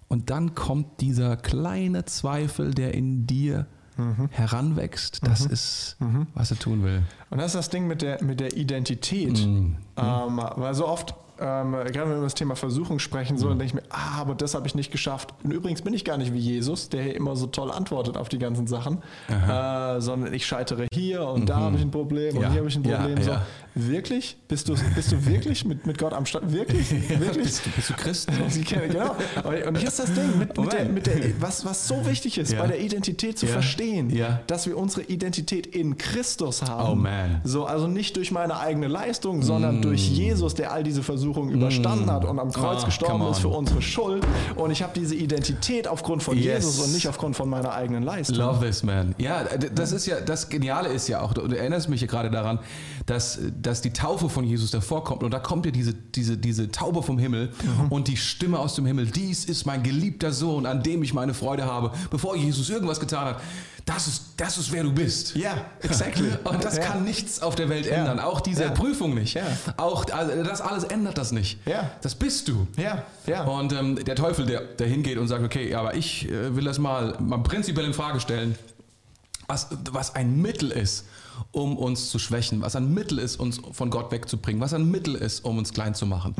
Und dann kommt dieser kleine Zweifel, der in dir Mhm. heranwächst. Das ist, was er tun will. Und das ist das Ding mit der, mit der Identität. Mhm. Ähm, weil so oft, ähm, gerade wenn wir über das Thema Versuchung sprechen, Mhm. so, dann denke ich mir, ah, aber das habe ich nicht geschafft. Und übrigens bin ich gar nicht wie Jesus, der hier immer so toll antwortet auf die ganzen Sachen, äh, sondern ich scheitere hier und da habe ich ein Problem und Mhm. Ja. hier habe ich ein Ja, Problem. So, ja. wirklich? Bist du, bist du wirklich mit, mit Gott am Start? Wirklich? [laughs] wirklich? Bist, du- bist du Christ? [laughs] Genau. Und hier ist das Ding, mit, mit der, mit der, was, was so wichtig ist, Ja. bei der Identität zu Ja. verstehen, Ja. dass wir unsere Identität in Christus haben. Oh, man. So, also nicht durch meine eigene Leistung, sondern durch Jesus, der all diese Versuchungen überstanden hat und am Kreuz Ah, gestorben ist für unsere Schuld. Und ich habe diese Identität aufgrund von Yes. Jesus und nicht aufgrund von meiner eigenen Leistung. Love this, man. Ja, das ist ja, das Geniale ist ja auch, du erinnerst mich ja gerade daran, dass, dass die Taufe von Jesus davor kommt und da kommt ja diese, diese, diese Taube vom Himmel Mhm. und die Stimme aus dem Himmel, dies ist mein geliebter Sohn, an dem ich meine Freude habe, bevor Jesus irgendwas getan hat. Das ist, das ist wer du bist. Ja, exactly. [laughs] Und das Ja. kann nichts auf der Welt ändern, auch diese Ja. Prüfung nicht. Ja. Auch also das alles ändert das nicht. Ja. Das bist du. Ja, ja. Und ähm, der Teufel, der, der hingeht und sagt, okay, aber ich äh, will das mal, mal prinzipiell in Frage stellen, was, was ein Mittel ist, um uns zu schwächen, was ein Mittel ist, uns von Gott wegzubringen, was ein Mittel ist, um uns klein zu machen.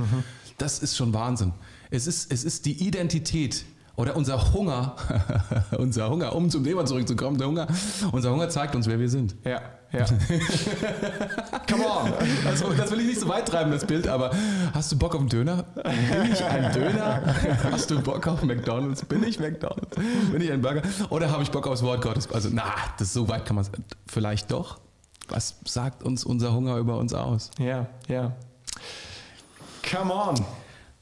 Das ist schon Wahnsinn. Es ist, es ist die Identität oder unser Hunger, [laughs] unser Hunger, um zum Thema zurückzukommen, der Hunger, unser Hunger zeigt uns, wer wir sind. ja, ja. [laughs] Come on. Also, das will ich nicht so weit treiben, das Bild, aber hast du Bock auf einen Döner? Bin ich ein Döner? Hast du Bock auf McDonalds? Bin ich McDonalds? Bin ich ein Burger? Oder habe ich Bock aufs Wort Gottes? Also, na, das so weit kann man vielleicht doch. Was sagt uns unser Hunger über uns aus? Ja, ja. Come on.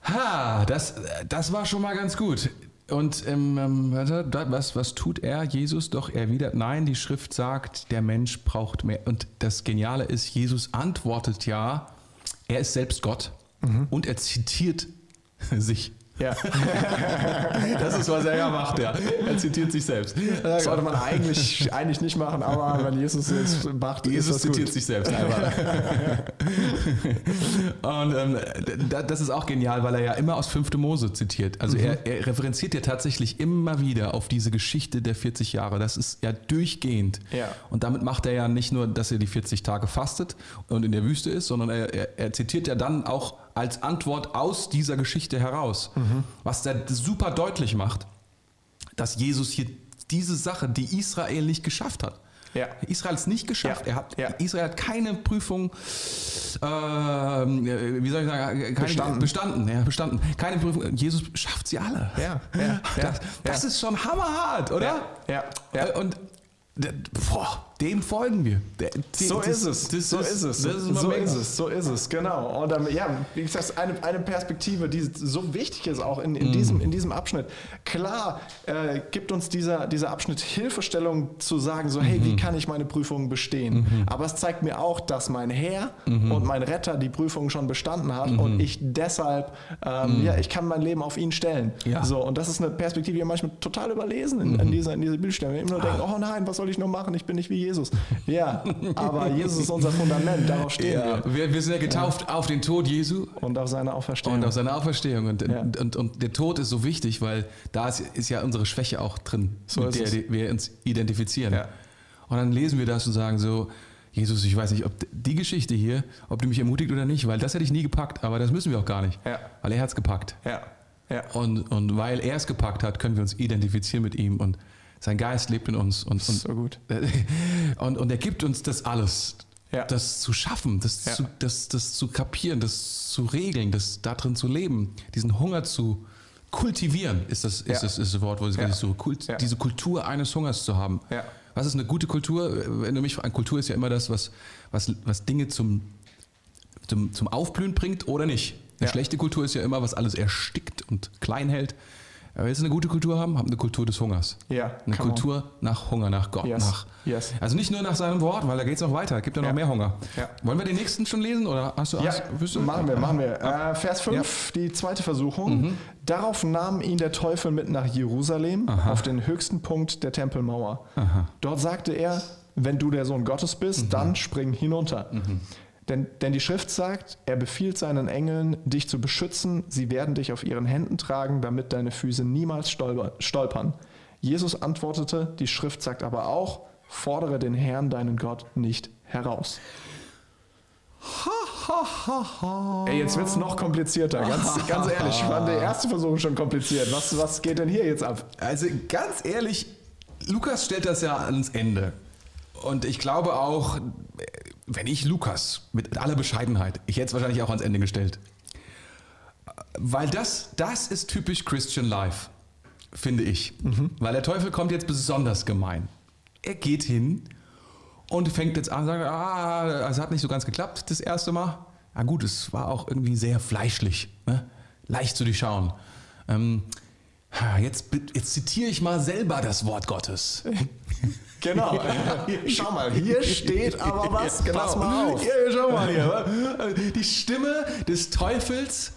Ha, das, das war schon mal ganz gut. Und ähm, ähm, was, was tut er, Jesus? Doch erwidert, nein, die Schrift sagt, der Mensch braucht mehr. Und das Geniale ist, Jesus antwortet ja, er ist selbst Gott und er zitiert [laughs] sich. Ja. [laughs] Das ist, was er ja macht, ja. Er zitiert sich selbst. Das sollte man eigentlich, eigentlich nicht machen, aber wenn Jesus es macht, Jesus zitiert gut. sich selbst einmal. Und ähm, da- das ist auch genial, weil er ja immer aus 5. Mose zitiert. Also er, er referenziert ja tatsächlich immer wieder auf diese Geschichte der 40 Jahre. Das ist ja durchgehend. Ja. Und damit macht er ja nicht nur, dass er die 40 Tage fastet und in der Wüste ist, sondern er, er, er zitiert ja dann auch als Antwort aus dieser Geschichte heraus, was der super deutlich macht, dass Jesus hier diese Sache, die Israel nicht geschafft hat, Ja. Israel es nicht geschafft. Ja, Er hat, ja. Israel hat keine Prüfung, ähm, wie soll ich sagen, Bestanden. bestanden. Ja, bestanden. Keine Prüfung. Jesus schafft sie alle. Ja, [laughs] Das, das ist schon hammerhart, oder? Ja, ja. Äh, Und boah, dem folgen wir. Der- die- So das- ist es. das so ist es. Das ist so mega. ist es. So ist es. Genau. Und ähm, ja, wie gesagt, eine, eine Perspektive, die so wichtig ist auch in, Mm. in, diesem, in diesem Abschnitt. Klar äh, gibt uns dieser, dieser Abschnitt Hilfestellung zu sagen, so hey, Mhm. wie kann ich meine Prüfungen bestehen? Aber es zeigt mir auch, dass mein Herr Mhm. und mein Retter die Prüfungen schon bestanden hat und ich deshalb, ähm, ja, ich kann mein Leben auf ihn stellen. Mhm. Ja. Mhm. So, und das ist eine Perspektive, die wir manchmal total überlesen in, in dieser, in dieser Bibelstelle. Wir immer nur denken, oh nein, was soll ich nur machen? Ich bin nicht wie Jesus. Ja, aber Jesus ist unser Fundament, darauf stehen Ja, wir. wir, wir sind ja getauft auf den Tod Jesu Und auf seine Auferstehung. und auf seine Auferstehung. Und, Ja. und, und, und der Tod ist so wichtig, weil da ist, ist ja unsere Schwäche auch drin, So mit der es. wir uns identifizieren. Ja. Und dann lesen wir das und sagen so, Jesus, ich weiß nicht, ob die Geschichte hier, ob die mich ermutigt oder nicht, weil das hätte ich nie gepackt, aber das müssen wir auch gar nicht. Ja. Weil er hat es gepackt. ja, ja. Und, und weil er es gepackt hat, können wir uns identifizieren mit ihm und sein Geist lebt in uns. Und, und, So gut. [laughs] und, und er gibt uns das alles. Ja. Das zu schaffen, das, Ja. zu, das, das zu kapieren, das zu regeln, das da drin zu leben, diesen Hunger zu kultivieren, ist das, ist Ja. das, ist das Wort, wo ich Ja. so Kult, diese Kultur eines Hungers zu haben. Was ist eine gute Kultur? Wenn du mich fragst, Kultur ist ja immer das, was, was, was Dinge zum, zum, zum Aufblühen bringt oder nicht. Eine schlechte Kultur ist ja immer, was alles erstickt und klein hält. Aber willst du eine gute Kultur haben? Hab eine Kultur des Hungers. Ja, Eine come on. Kultur nach Hunger, nach Gott, Yes. nach. Yes. Also nicht nur nach seinem Wort, weil da geht es noch weiter. Gibt ja noch Ja. mehr Hunger. Ja. Wollen wir den nächsten schon lesen oder hast du Ja, hast, machen wir, machen wir. Äh, Vers 5, die zweite Versuchung. Mhm. Darauf nahm ihn der Teufel mit nach Jerusalem, auf den höchsten Punkt der Tempelmauer. Dort sagte er, wenn du der Sohn Gottes bist, Mhm. dann spring hinunter. Denn, denn die Schrift sagt, er befiehlt seinen Engeln, dich zu beschützen. Sie werden dich auf ihren Händen tragen, damit deine Füße niemals stolper, stolpern. Jesus antwortete, die Schrift sagt aber auch, fordere den Herrn, deinen Gott, nicht heraus. Ey, jetzt wird es noch komplizierter, ganz, [laughs] ganz ehrlich. Ich fand die erste Versuchung schon kompliziert. Was, was geht denn hier jetzt ab? Also ganz ehrlich, Lukas stellt das ja ans Ende. Und ich glaube auch, wenn ich Lukas mit aller Bescheidenheit, ich hätte es wahrscheinlich auch ans Ende gestellt. Weil das, das ist typisch Christian Life, finde ich. Mhm. Weil der Teufel kommt jetzt besonders gemein. Er geht hin und fängt jetzt an, sagt, ah, es hat nicht so ganz geklappt das erste Mal. Na gut, es war auch irgendwie sehr fleischlich, ne? leicht zu durchschauen. Ähm, jetzt, jetzt zitiere ich mal selber das Wort Gottes. [laughs] Genau. schau mal, hier steht aber [laughs] was. Genau. Pass mal auf. Hier, schau mal hier. Die Stimme des Teufels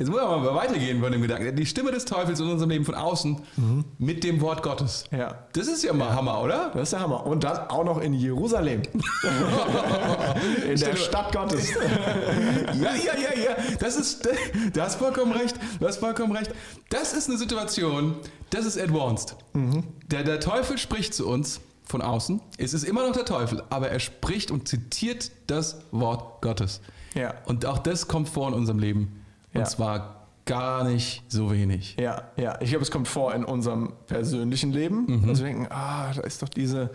Jetzt wollen wir mal weitergehen bei dem Gedanken. Die Stimme des Teufels in unserem Leben von außen mhm. mit dem Wort Gottes. Ja. Das ist ja mal ja. Hammer, oder? Das ist der Hammer. Und dann auch noch in Jerusalem. [laughs] in der Stadt Gottes. [laughs] ja, ja, ja, ja. Das ist, du hast vollkommen recht. Du hast vollkommen recht. Das ist eine Situation, das ist advanced. Mhm. Der, der Teufel spricht zu uns von außen. Es ist immer noch der Teufel, aber er spricht und zitiert das Wort Gottes. Ja. Und auch das kommt vor in unserem Leben. Und ja. zwar gar nicht so wenig. Ja, ja. Ich glaube, es kommt vor in unserem persönlichen Leben. Mhm. Also wir denken, ah, da ist doch diese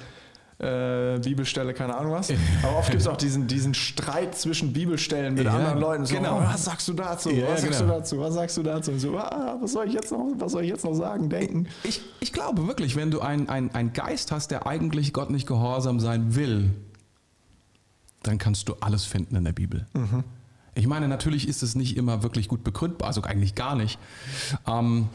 äh, Bibelstelle, keine Ahnung was. [laughs] Aber oft gibt es auch diesen, diesen Streit zwischen Bibelstellen mit ja, anderen Leuten. So, genau. Oh, was sagst du dazu? Ja, was sagst genau. du dazu? Was sagst du dazu? Und so, ah, was soll ich jetzt noch, was soll ich jetzt noch sagen, denken? Ich, ich glaube wirklich, wenn du einen ein Geist hast, der eigentlich Gott nicht gehorsam sein will, dann kannst du alles finden in der Bibel. Mhm. Ich meine, natürlich ist es nicht immer wirklich gut begründbar, also eigentlich gar nicht. Ähm,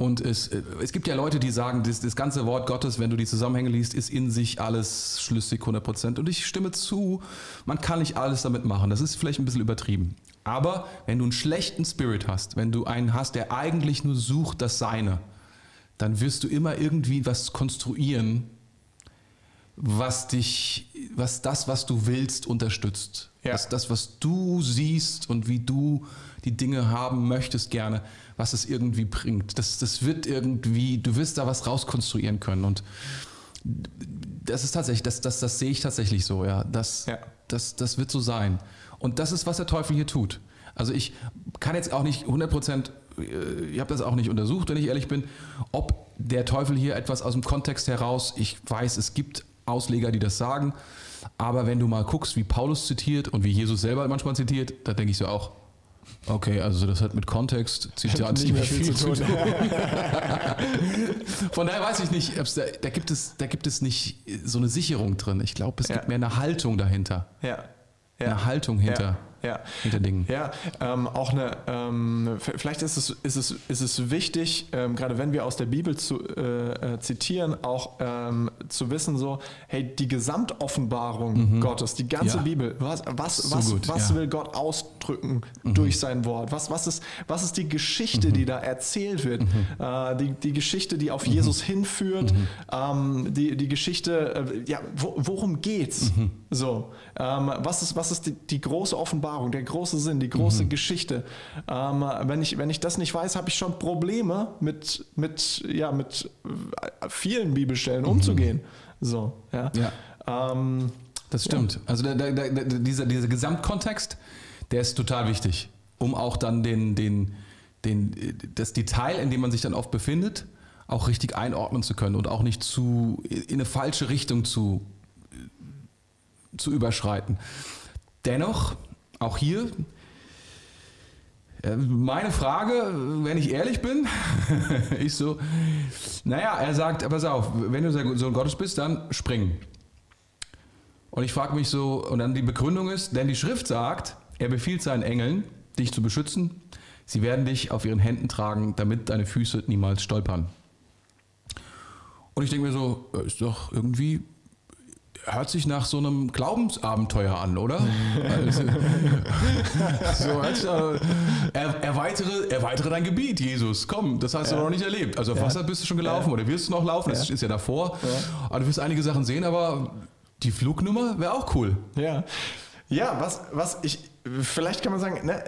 und es, äh, es gibt ja Leute, die sagen, das, das ganze Wort Gottes, wenn du die Zusammenhänge liest, ist in sich alles schlüssig 100 Prozent. Und ich stimme zu, man kann nicht alles damit machen. Das ist vielleicht ein bisschen übertrieben. Aber wenn du einen schlechten Spirit hast, wenn du einen hast, der eigentlich nur sucht das Seine, dann wirst du immer irgendwie was konstruieren, was dich, was das, was du willst, unterstützt. Ja. Das, das, was du siehst und wie du die Dinge haben möchtest gerne, was es irgendwie bringt. Das, das wird irgendwie, du wirst da was rauskonstruieren können. Und das ist tatsächlich, das, das, das sehe ich tatsächlich so, ja. Das, ja. Das, das wird so sein. Und das ist, was der Teufel hier tut. Also ich kann jetzt auch nicht 100 Prozent, äh, ich habe das auch nicht untersucht, wenn ich ehrlich bin, ob der Teufel hier etwas aus dem Kontext heraus, ich weiß, es gibt Ausleger, die das sagen. Aber wenn du mal guckst, wie Paulus zitiert und wie Jesus selber manchmal zitiert, da denke ich so auch, okay, also das hat mit Kontext, Zitat nicht mehr viel, zu tun. [laughs] Von daher weiß ich nicht, da, da, gibt es, da gibt es nicht so eine Sicherung drin. Ich glaube, es ja. gibt mehr eine Haltung dahinter. Ja. ja. Eine Haltung hinter. Ja ja. hinter Dingen. Ja, ähm, auch eine, ähm, vielleicht ist es, ist es, ist es wichtig, ähm, gerade wenn wir aus der Bibel zu, äh, äh, zitieren, auch ähm, zu wissen, so, hey, die Gesamtoffenbarung mhm. Gottes, die ganze ja. Bibel, was, was, so was, gut, was ja. will Gott ausdrücken mhm. durch sein Wort? Was, was, ist, was ist die Geschichte, mhm. die da erzählt wird? Mhm. Äh, die, die Geschichte, die auf mhm. Jesus hinführt, mhm. ähm, die, die Geschichte, äh, ja, wo, worum geht's? So, ähm, was ist, was ist die, die große Offenbarung? Offenbarung, der große Sinn, die große mhm. Geschichte. Ähm, wenn, ich, wenn ich das nicht weiß, habe ich schon Probleme mit, mit, ja, mit äh, vielen Bibelstellen mhm. umzugehen. So, ja. ja. Ähm, das stimmt. Ja. Also der, der, der, dieser, dieser Gesamtkontext, der ist total wichtig, um auch dann den, den, den, das Detail, in dem man sich dann oft befindet, auch richtig einordnen zu können und auch nicht zu in eine falsche Richtung zu, zu überschreiten. Dennoch auch hier äh, meine Frage, wenn ich ehrlich bin, [laughs] ist so, naja, er sagt, pass auf, wenn du Sohn Gottes bist, dann spring. Und ich frage mich so, und dann die Begründung ist, denn die Schrift sagt, er befiehlt seinen Engeln, dich zu beschützen, sie werden dich auf ihren Händen tragen, damit deine Füße niemals stolpern. Und ich denke mir so, ist doch irgendwie hört sich nach so einem Glaubensabenteuer an, oder? [laughs] also, [laughs] so, also, er, erweitere, erweitere dein Gebiet, Jesus. Komm, das hast ja. du noch nicht erlebt. Also auf ja. Wasser bist du schon gelaufen oder wirst du noch laufen, das ist ja davor. Aber du wirst einige Sachen sehen, aber die Flugnummer wäre auch cool. Ja. Ja, was, was ich, vielleicht kann man sagen, ne,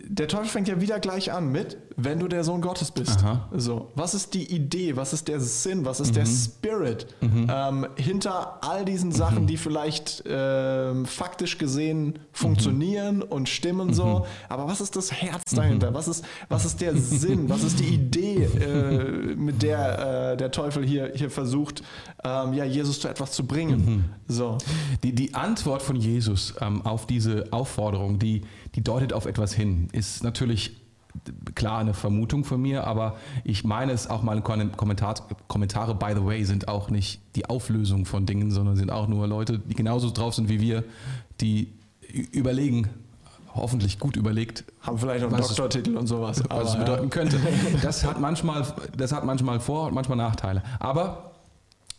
der Teufel fängt ja wieder gleich an mit, wenn du der Sohn Gottes bist. Aha. So, was ist die Idee, was ist der Sinn, was ist der Spirit ähm, hinter all diesen Sachen, die vielleicht ähm, faktisch gesehen funktionieren und stimmen so, aber was ist das Herz dahinter? Was ist, was ist der Sinn? Was ist die Idee, äh, mit der äh, der Teufel hier, hier versucht, ähm, ja, Jesus zu etwas zu bringen? So. Die, die Antwort von Jesus ähm, auf diese Aufforderung, die, die deutet auf etwas hin, ist natürlich klar eine Vermutung von mir, aber ich meine es auch mal in Kommentar, Kommentare, by the way, sind auch nicht die Auflösung von Dingen, sondern sind auch nur Leute, die genauso drauf sind wie wir, die überlegen, hoffentlich gut überlegt, Haben vielleicht noch einen Doktortitel und sowas. was es bedeuten könnte. [laughs] Das hat manchmal, das hat manchmal Vor- und manchmal Nachteile. Aber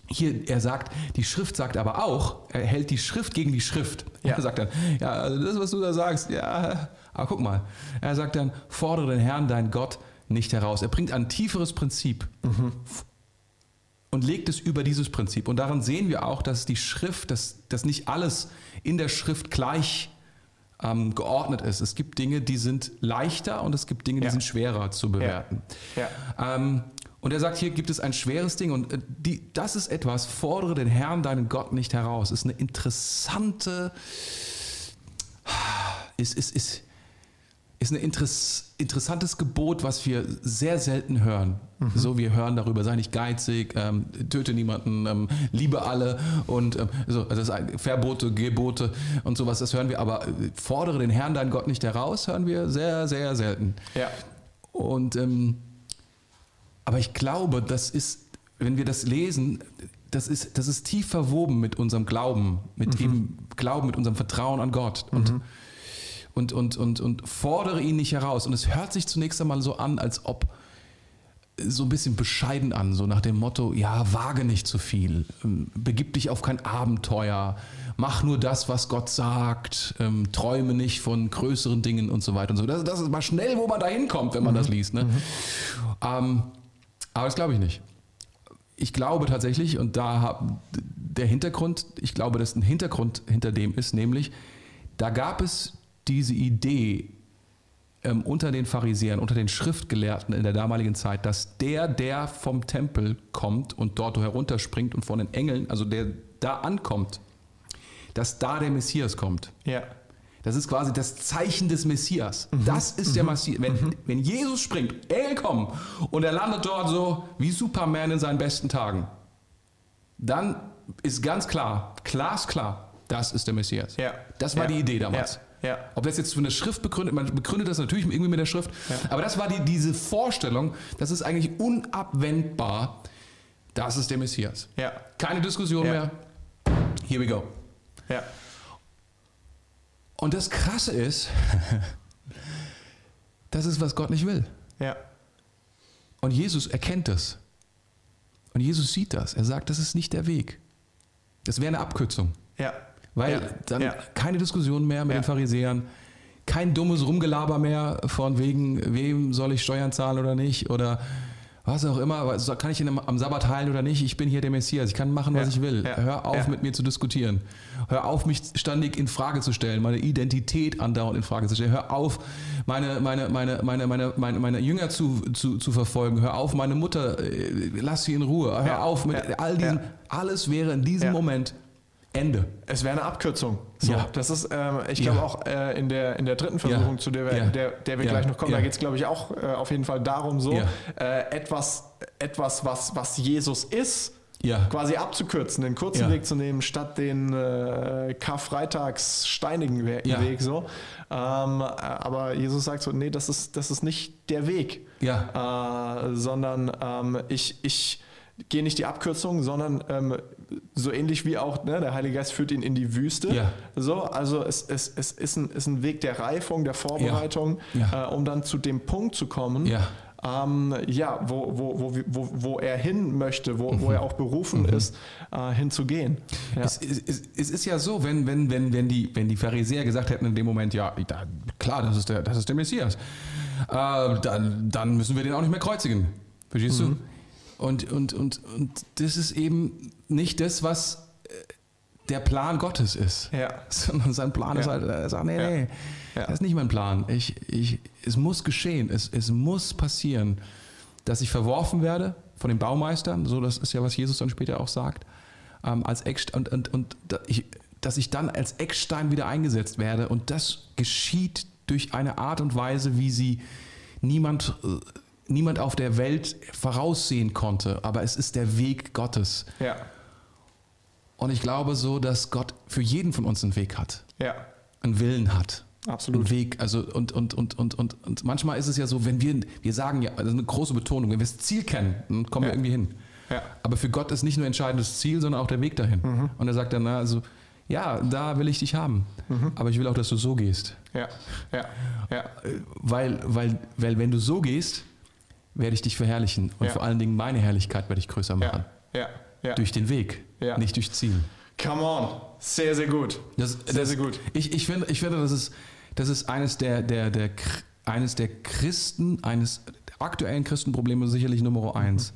hier, er sagt, die Schrift sagt aber auch, er hält die Schrift gegen die Schrift. Ja. Er sagt dann, ja, also das, was du da sagst, ja, aber guck mal. Er sagt dann, fordere den Herrn, dein Gott, nicht heraus. Er bringt ein tieferes Prinzip und legt es über dieses Prinzip. Und daran sehen wir auch, dass die Schrift, dass, dass nicht alles in der Schrift gleich ähm, geordnet ist. Es gibt Dinge, die sind leichter und es gibt Dinge, die Ja. sind schwerer zu bewerten. Ja. Ähm, und er sagt, hier gibt es ein schweres Ding und äh, die, das ist etwas, fordere den Herrn, deinen Gott nicht heraus. Ist eine interessante, ist, ist, ist, ist ein interess, interessantes Gebot, was wir sehr selten hören. So, wir hören darüber, sei nicht geizig, ähm, töte niemanden, ähm, liebe alle und ähm, so, also Verbote, Gebote und sowas, das hören wir, aber äh, fordere den Herrn, deinen Gott nicht heraus, hören wir sehr, sehr selten. Ja. Und ähm, aber ich glaube, das ist, wenn wir das lesen, das ist, das ist tief verwoben mit unserem Glauben, mit eben Glauben, mit unserem Vertrauen an Gott. Und, und, und, und, und fordere ihn nicht heraus. Und es hört sich zunächst einmal so an, als ob so ein bisschen bescheiden an, so nach dem Motto, ja, wage nicht zu viel, ähm, begib dich auf kein Abenteuer, mach nur das, was Gott sagt, ähm, träume nicht von größeren Dingen und so weiter und so. Das, das ist mal schnell, wo man da hinkommt, wenn man das liest. Ne? Ähm, aber das glaube ich nicht. Ich glaube tatsächlich, und da hab, der Hintergrund, ich glaube, dass ein Hintergrund hinter dem ist, nämlich, da gab es diese Idee, ähm, unter den Pharisäern, unter den Schriftgelehrten in der damaligen Zeit, dass der, der vom Tempel kommt und dort herunterspringt und von den Engeln, also der da ankommt, dass da der Messias kommt. Ja. Das ist quasi das Zeichen des Messias. Das ist der Messias. Wenn, wenn Jesus springt, Engel kommen und er landet dort so wie Superman in seinen besten Tagen, dann ist ganz klar, glasklar, das ist der Messias. Ja. Das war Ja. die Idee damals. Ja. Ja. Ob das jetzt von der Schrift begründet, man begründet das natürlich irgendwie mit der Schrift, aber das war die, diese Vorstellung, das ist eigentlich unabwendbar, das ist der Messias. Ja. Keine Diskussion Ja. mehr. Here we go. Ja. Und das Krasse ist, [laughs] das ist, was Gott nicht will. Ja. Und Jesus erkennt das. Und Jesus sieht das. Er sagt, das ist nicht der Weg. Das wäre eine Abkürzung. Ja. Weil ja. dann ja. keine Diskussion mehr mit Ja. den Pharisäern, kein dummes Rumgelaber mehr von wegen, wem soll ich Steuern zahlen oder nicht oder was auch immer, kann ich ihn am, Sabbat heilen oder nicht, ich bin hier der Messias, ich kann machen, was ich will. Hör auf, mit mir zu diskutieren. Hör auf, mich ständig in Frage zu stellen, meine Identität andauernd in Frage zu stellen. Hör auf, meine, meine, meine, meine, meine, meine, meine Jünger zu, zu, zu verfolgen. Hör auf, meine Mutter, äh, lass sie in Ruhe. Hör auf mit all diesen, Ja. alles wäre in diesem. Moment Ende. Es wäre eine Abkürzung. So, Ja. Das ist, ähm, ich Ja. glaube auch äh, in, der, in der dritten Versuchung, Ja. zu der wir, Ja. der, der wir Ja. gleich noch kommen, da Ja. geht es, glaube ich, auch äh, auf jeden Fall darum, so Ja. äh, etwas, etwas was, was Jesus ist, Ja. quasi abzukürzen, den kurzen Ja. Weg zu nehmen, statt den äh, Karfreitags steinigen We Ja. Weg. So. Ähm, äh, aber Jesus sagt so, nee, das ist, das ist nicht der Weg, Ja. äh, sondern ähm, ich, ich gehe nicht die Abkürzung, sondern ähm, so ähnlich wie auch ne, der Heilige Geist führt ihn in die Wüste. Ja. So, also es, es, es ist, ein, ist ein Weg der Reifung, der Vorbereitung, Ja. Äh, um dann zu dem Punkt zu kommen, Ja. ähm, ja, wo, wo, wo, wo, wo er hin möchte, wo, wo er auch berufen ist, äh, hinzugehen. Ja. Es, es, es, ist ja so, wenn, wenn, wenn, wenn, die, wenn die Pharisäer gesagt hätten in dem Moment, ja, da, klar, das ist der, das ist der Messias, äh, dann, dann müssen wir den auch nicht mehr kreuzigen. Verstehst du? Und, und, und, und das ist eben nicht das, was, äh, der Plan Gottes ist. Ja. [laughs] Sondern sein Plan ist Ja. halt, er sagt, nee, Ja. nee, Ja. das ist nicht mein Plan. Ich, ich, es muss geschehen, es, es muss passieren, dass ich verworfen werde von den Baumeistern, so das ist ja, was Jesus dann später auch sagt, ähm, als Eckst und, und, und ich, dass ich dann als Eckstein wieder eingesetzt werde und das geschieht durch eine Art und Weise, wie sie niemand, äh, niemand auf der Welt voraussehen konnte, aber es ist der Weg Gottes. Ja. Und ich glaube so, dass Gott für jeden von uns einen Weg hat, Ja. einen Willen hat. Absolut. Einen Weg, also und, und, und, und, und, und manchmal ist es ja so, wenn wir, wir sagen ja, das ist eine große Betonung, wenn wir das Ziel kennen, dann kommen wir Ja. irgendwie hin. Ja. Aber für Gott ist nicht nur entscheidend das Ziel, sondern auch der Weg dahin. Mhm. Und er sagt dann, na, also, ja, da will ich dich haben, Mhm. aber ich will auch, dass du so gehst. Ja. Ja. Ja. Weil, weil, weil wenn du so gehst, werde ich dich verherrlichen und Ja. vor allen Dingen meine Herrlichkeit werde ich größer machen. Ja. Ja. Ja. Durch den Weg, Ja. nicht durch Ziel. Come on. Sehr, sehr gut. Das, Sehr, das, sehr gut. Ich, ich, finde, ich finde, das ist, das ist eines der, der, der, eines der Christen, eines der aktuellen Christenprobleme sicherlich Nummer eins,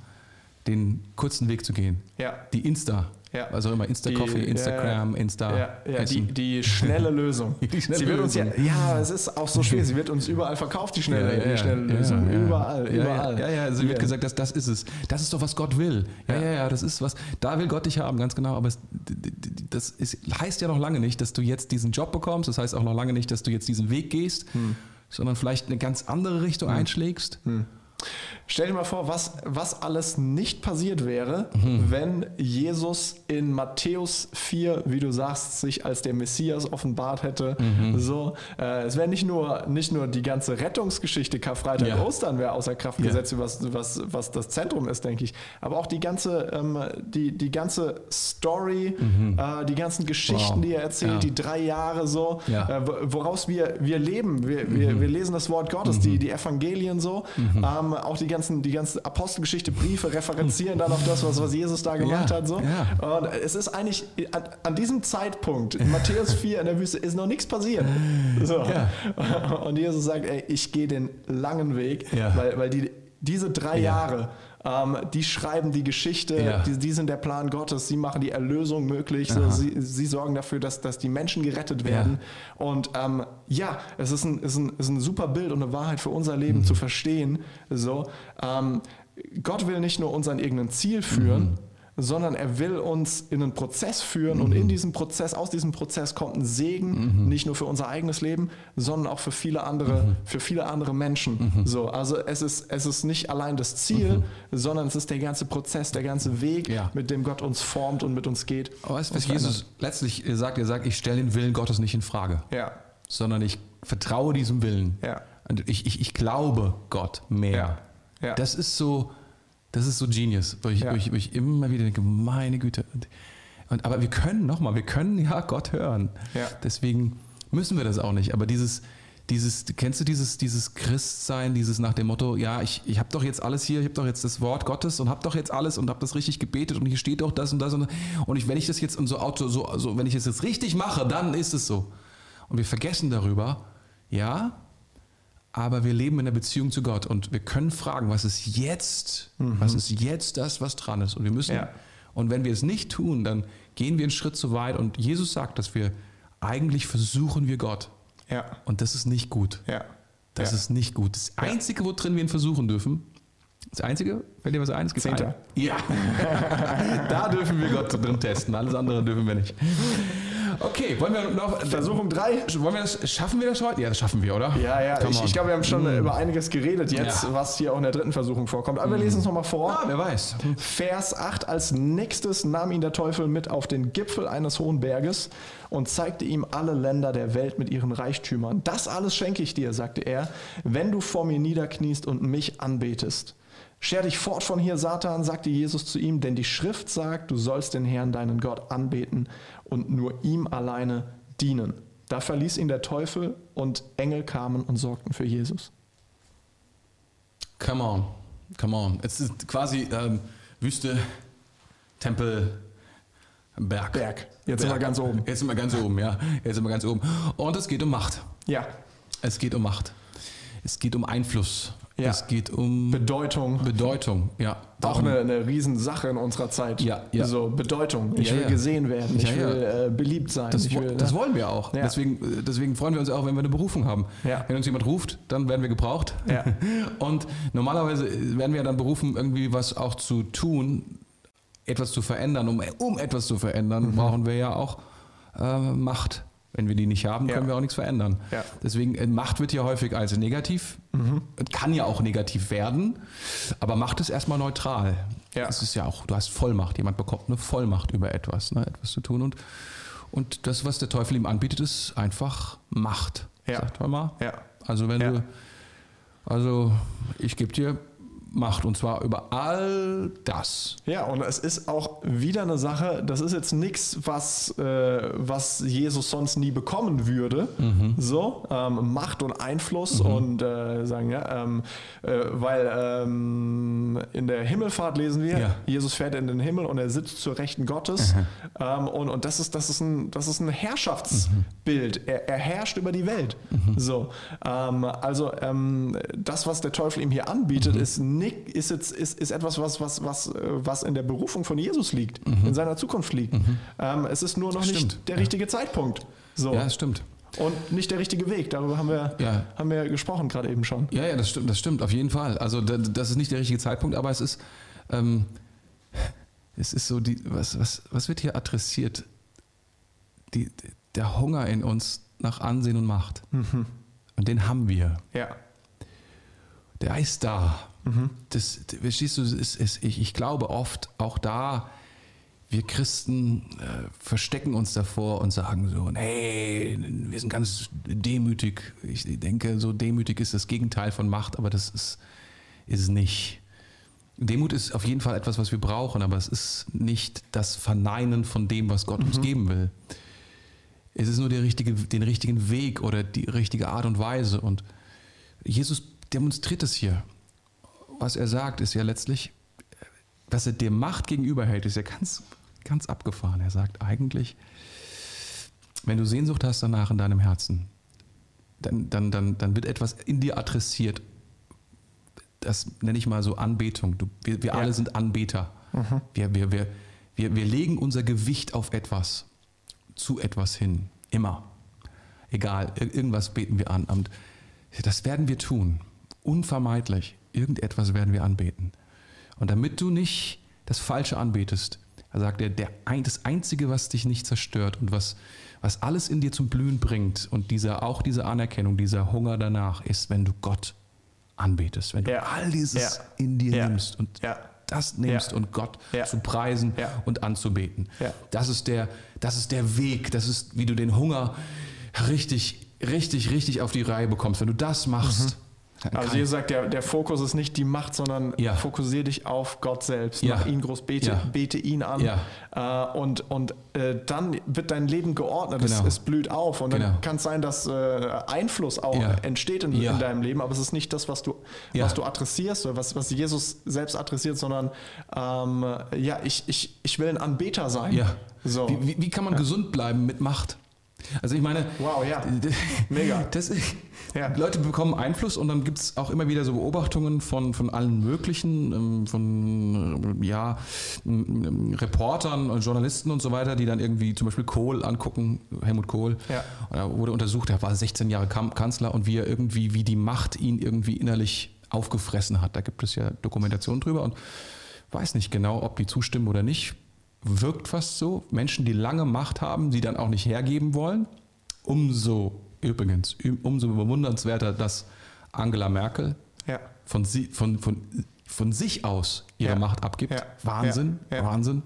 den kurzen Weg zu gehen. Ja. Die Insta, Ja. also immer Insta-Coffee, Instagram. Insta. Ja, ja die, die schnelle [laughs] Lösung. Die schnelle sie wird uns ja, Lösung. ja, es ist auch so schwer. Sie wird uns überall verkauft, die schnelle, die schnelle Lösung. Überall, überall. Ja, ja, ja. sie wird gesagt, das, das ist es. Das ist doch, was Gott will. Ja, Ja. ja, das ist was, da will Gott dich haben, ganz genau. Aber es, das ist, heißt ja noch lange nicht, dass du jetzt diesen Job bekommst. Das heißt auch noch lange nicht, dass du jetzt diesen Weg gehst, Hm. sondern vielleicht eine ganz andere Richtung einschlägst. Stell dir mal vor, was, was alles nicht passiert wäre, Mhm. wenn Jesus in Matthäus 4, wie du sagst, sich als der Messias offenbart hätte. Mhm. So, äh, es wäre nicht nur, nicht nur die ganze Rettungsgeschichte, Karfreitag, Ja. Ostern wäre außer Kraft Ja. gesetzt, was, was, was das Zentrum ist, denke ich. Aber auch die ganze, ähm, die, die ganze Story, äh, die ganzen Geschichten, Mhm. Wow. die er erzählt, Ja. die drei Jahre so, äh, wo- woraus wir, wir leben. Wir, wir, wir lesen das Wort Gottes, die, die Evangelien so, ähm, auch die ganzen, die ganzen Apostelgeschichte, Briefe referenzieren dann auf das, was, was Jesus da gemacht Ja, hat. So. ja. Und es ist eigentlich an, an diesem Zeitpunkt, in Matthäus [laughs] 4 in der Wüste, ist noch nichts passiert. So. Ja. Und Jesus sagt, ey, ich gehe den langen Weg, weil, weil die, diese drei Ja. Jahre, ähm, die schreiben die Geschichte, Ja. die, die sind der Plan Gottes, sie machen die Erlösung möglich, so, sie, sie sorgen dafür, dass, dass die Menschen gerettet werden. Und ähm, ja, es ist ein, ist, ein, ist ein super Bild und eine Wahrheit für unser Leben Mhm. zu verstehen. So, ähm, Gott will nicht nur uns an irgendein Ziel führen, Mhm. Sondern er will uns in einen Prozess führen Mhm. und in diesem Prozess, aus diesem Prozess kommt ein Segen, nicht nur für unser eigenes Leben, sondern auch für viele andere, Mhm. für viele andere Menschen. So, also es ist, es ist nicht allein das Ziel, sondern es ist der ganze Prozess, der ganze Weg, Mhm. Ja. mit dem Gott uns formt und mit uns geht. Aber weißt du, was Jesus letztlich sagt? Er sagt, ich stelle den Willen Gottes nicht in Frage, Ja, sondern ich vertraue diesem Willen. ja, Und ich, ich, ich glaube Gott mehr. Das ist so, das ist so Genius, wo ich, Ja. wo ich, wo ich immer wieder denke, meine Güte. Und, aber wir können, nochmal, wir können ja Gott hören. Ja. Deswegen müssen wir das auch nicht. Aber dieses, dieses, kennst du dieses, dieses Christsein, dieses nach dem Motto, ja, ich, ich habe doch jetzt alles hier, ich habe doch jetzt das Wort Gottes und habe doch jetzt alles und habe das richtig gebetet und hier steht doch das und das und und ich, wenn ich das jetzt und so auto, so, so, wenn ich das jetzt richtig mache, dann ist es so. Und wir vergessen darüber, ja, aber wir leben in der Beziehung zu Gott und wir können fragen, was ist jetzt, was ist jetzt das, was dran ist? Und wir müssen, Ja. und wenn wir es nicht tun, dann gehen wir einen Schritt zu weit und Jesus sagt, dass wir eigentlich versuchen wir Gott. ja, Und das ist nicht gut. ja. Das ja. ist nicht gut. Das Einzige, wo drin wir ihn versuchen dürfen, das Einzige, fällt dir was ein? Es gibt Zehnter. einen. Ja. [laughs] da dürfen wir Gott drin testen. Alles andere dürfen wir nicht. Okay, wollen wir noch. Versuchung drei. Wollen wir das, schaffen wir das heute? Ja, das schaffen wir, oder? Ja, ja, Come ich, ich glaube, wir haben schon äh, über einiges geredet jetzt, Ja. was hier auch in der dritten Versuchung vorkommt. Aber wir lesen es nochmal vor. Ah, wer weiß. Vers 8. Als nächstes nahm ihn der Teufel mit auf den Gipfel eines hohen Berges und zeigte ihm alle Länder der Welt mit ihren Reichtümern. Das alles schenke ich dir, sagte er, wenn du vor mir niederkniest und mich anbetest. Scher dich fort von hier, Satan, sagte Jesus zu ihm, denn die Schrift sagt, du sollst den Herrn, deinen Gott, anbeten und nur ihm alleine dienen. Da verließ ihn der Teufel und Engel kamen und sorgten für Jesus. Come on. Come on. Es ist quasi ähm, Wüste, Tempel, Berg. Berg. Jetzt sind wir ganz oben. Jetzt sind wir ganz oben, ja. Jetzt sind wir ganz oben. Und es geht um Macht. Ja, Es geht um Macht. es geht um Einfluss. Ja. Es geht um Bedeutung. Bedeutung. Ja. Auch eine, eine Riesensache in unserer Zeit. Ja, ja. So Bedeutung. Ich Ja, will ja. gesehen werden. Ich will äh, beliebt sein. Das, will, das ne? wollen wir auch. Deswegen, deswegen freuen wir uns auch, wenn wir eine Berufung haben. Wenn uns jemand ruft, dann werden wir gebraucht. Ja. [laughs] Und normalerweise werden wir dann berufen, irgendwie was auch zu tun, etwas zu verändern. Um, um etwas zu verändern, Mhm. brauchen wir ja auch äh, Macht. Wenn wir die nicht haben, können wir auch nichts verändern. Ja. Deswegen, äh, Macht wird hier häufig als negativ, kann ja auch negativ werden, aber Macht ist erstmal neutral. Ja. Es ist ja auch, du hast Vollmacht, jemand bekommt eine Vollmacht über etwas, ne, etwas zu tun. Und, und das, was der Teufel ihm anbietet, ist einfach Macht. Ja. Sagt er mal. Ja. Also wenn Ja. du, also ich gebe dir Macht und zwar über all das. Ja, und es ist auch wieder eine Sache, das ist jetzt nichts, was, äh, was Jesus sonst nie bekommen würde. Mhm. So, ähm, Macht und Einfluss und äh, sagen, ja, ähm, äh, weil ähm, in der Himmelfahrt lesen wir, Ja. Jesus fährt in den Himmel und er sitzt zur Rechten Gottes. Ähm, und und das, ist, das, ist ein, das ist ein Herrschaftsbild. Er, er herrscht über die Welt. So, ähm, also ähm, das, was der Teufel ihm hier anbietet, ist, nicht, ist, jetzt, ist, ist etwas, was, was, was, äh, was in der Berufung von Jesus liegt, in seiner Zukunft liegt. Ähm, es ist nur noch Stimmt, nicht der ja. richtige Zeitpunkt. So. Ja, das stimmt. Und nicht der richtige Weg. Darüber haben wir, Ja. haben wir gesprochen gerade eben schon. Ja, ja, das stimmt, das stimmt, auf jeden Fall. Also da- das ist nicht der richtige Zeitpunkt, aber es ist, ähm, es ist so, die, was, was, was wird hier adressiert? Die, der Hunger in uns nach Ansehen und Macht. Und den haben wir. Ja. Der ist da. Das, verstehst du, ist, es, ich, ich glaube oft, auch da, wir Christen äh, verstecken uns davor und sagen so, nee, wir sind ganz demütig. Ich denke, so demütig ist das Gegenteil von Macht, aber das ist, ist es nicht. Demut ist auf jeden Fall etwas, was wir brauchen, aber es ist nicht das Verneinen von dem, was Gott uns geben will. Es ist nur der richtige, den richtigen Weg oder die richtige Art und Weise. Und Jesus demonstriert es hier. Was er sagt, ist ja letztlich, was er dir Macht gegenüberhält, ist ja ganz, ganz abgefahren. Er sagt eigentlich, wenn du Sehnsucht hast danach in deinem Herzen, dann, dann, dann, dann wird etwas in dir adressiert. Das nenne ich mal so Anbetung. Du, wir wir Ja. alle sind Anbeter. Wir, wir, wir, wir, wir legen unser Gewicht auf etwas, zu etwas hin. Immer. Egal, ir- irgendwas beten wir an. Und das werden wir tun. Unvermeidlich. Irgendetwas werden wir anbeten. Und damit du nicht das Falsche anbetest, sagt er, der, das Einzige, was dich nicht zerstört und was, was alles in dir zum Blühen bringt und dieser, auch diese Anerkennung, dieser Hunger danach, ist, wenn du Gott anbetest. Wenn du Ja. all dieses Ja. in dir Ja. nimmst und das nimmst und Gott zu preisen und anzubeten. Das, ist der, das ist der Weg, das ist, wie du den Hunger richtig, richtig, richtig auf die Reihe bekommst. Wenn du das machst, dann Also kann- Jesus sagt, der, der Fokus ist nicht die Macht, sondern Ja. fokussiere dich auf Gott selbst. Ja. Mach ihn groß, bete, Ja. bete ihn an. Ja. Äh, und und äh, dann wird dein Leben geordnet, Genau. es, es blüht auf. Und dann Genau. kann es sein, dass äh, Einfluss auch entsteht in, in deinem Leben, aber es ist nicht das, was du, was du adressierst oder was, was Jesus selbst adressiert, sondern ähm, ja, ich, ich, ich will ein Anbeter sein. Ja. So. Wie, wie, wie kann man gesund bleiben mit Macht? Also ich meine, Wow, ja. Mega. [laughs] Das, Ja. Leute bekommen Einfluss und dann gibt es auch immer wieder so Beobachtungen von, von allen möglichen, ähm, von äh, ja, ähm, Reportern, und Journalisten und so weiter, die dann irgendwie zum Beispiel Kohl angucken, Helmut Kohl. Ja. Da wurde untersucht, er war 16 Jahre Kanzler und wie er irgendwie, wie die Macht ihn irgendwie innerlich aufgefressen hat. Da gibt es ja Dokumentationen drüber und weiß nicht genau, ob die zustimmen oder nicht. Wirkt fast so. Menschen, die lange Macht haben, die dann auch nicht hergeben wollen. Umso, übrigens, umso bewundernswerter, dass Angela Merkel Ja. von, sie, von, von, von sich aus ihre Ja. Macht abgibt. Ja. Wahnsinn. Wahnsinn.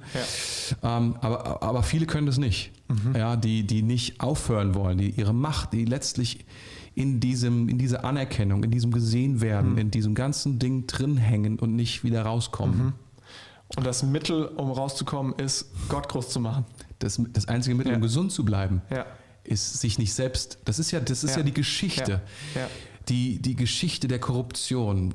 Ähm, aber, aber viele können das nicht. Mhm. Ja, die, die nicht aufhören wollen, die ihre Macht, die letztlich in, diesem, in dieser Anerkennung, in diesem Gesehenwerden, Mhm. in diesem ganzen Ding drin hängen und nicht wieder rauskommen. Und das Mittel, um rauszukommen, ist, Gott groß zu machen. Das, das einzige Mittel, Ja. um gesund zu bleiben, Ja. ist sich nicht selbst. Das ist ja, das ist ja, Ja. die Geschichte. Die, die Geschichte der Korruption.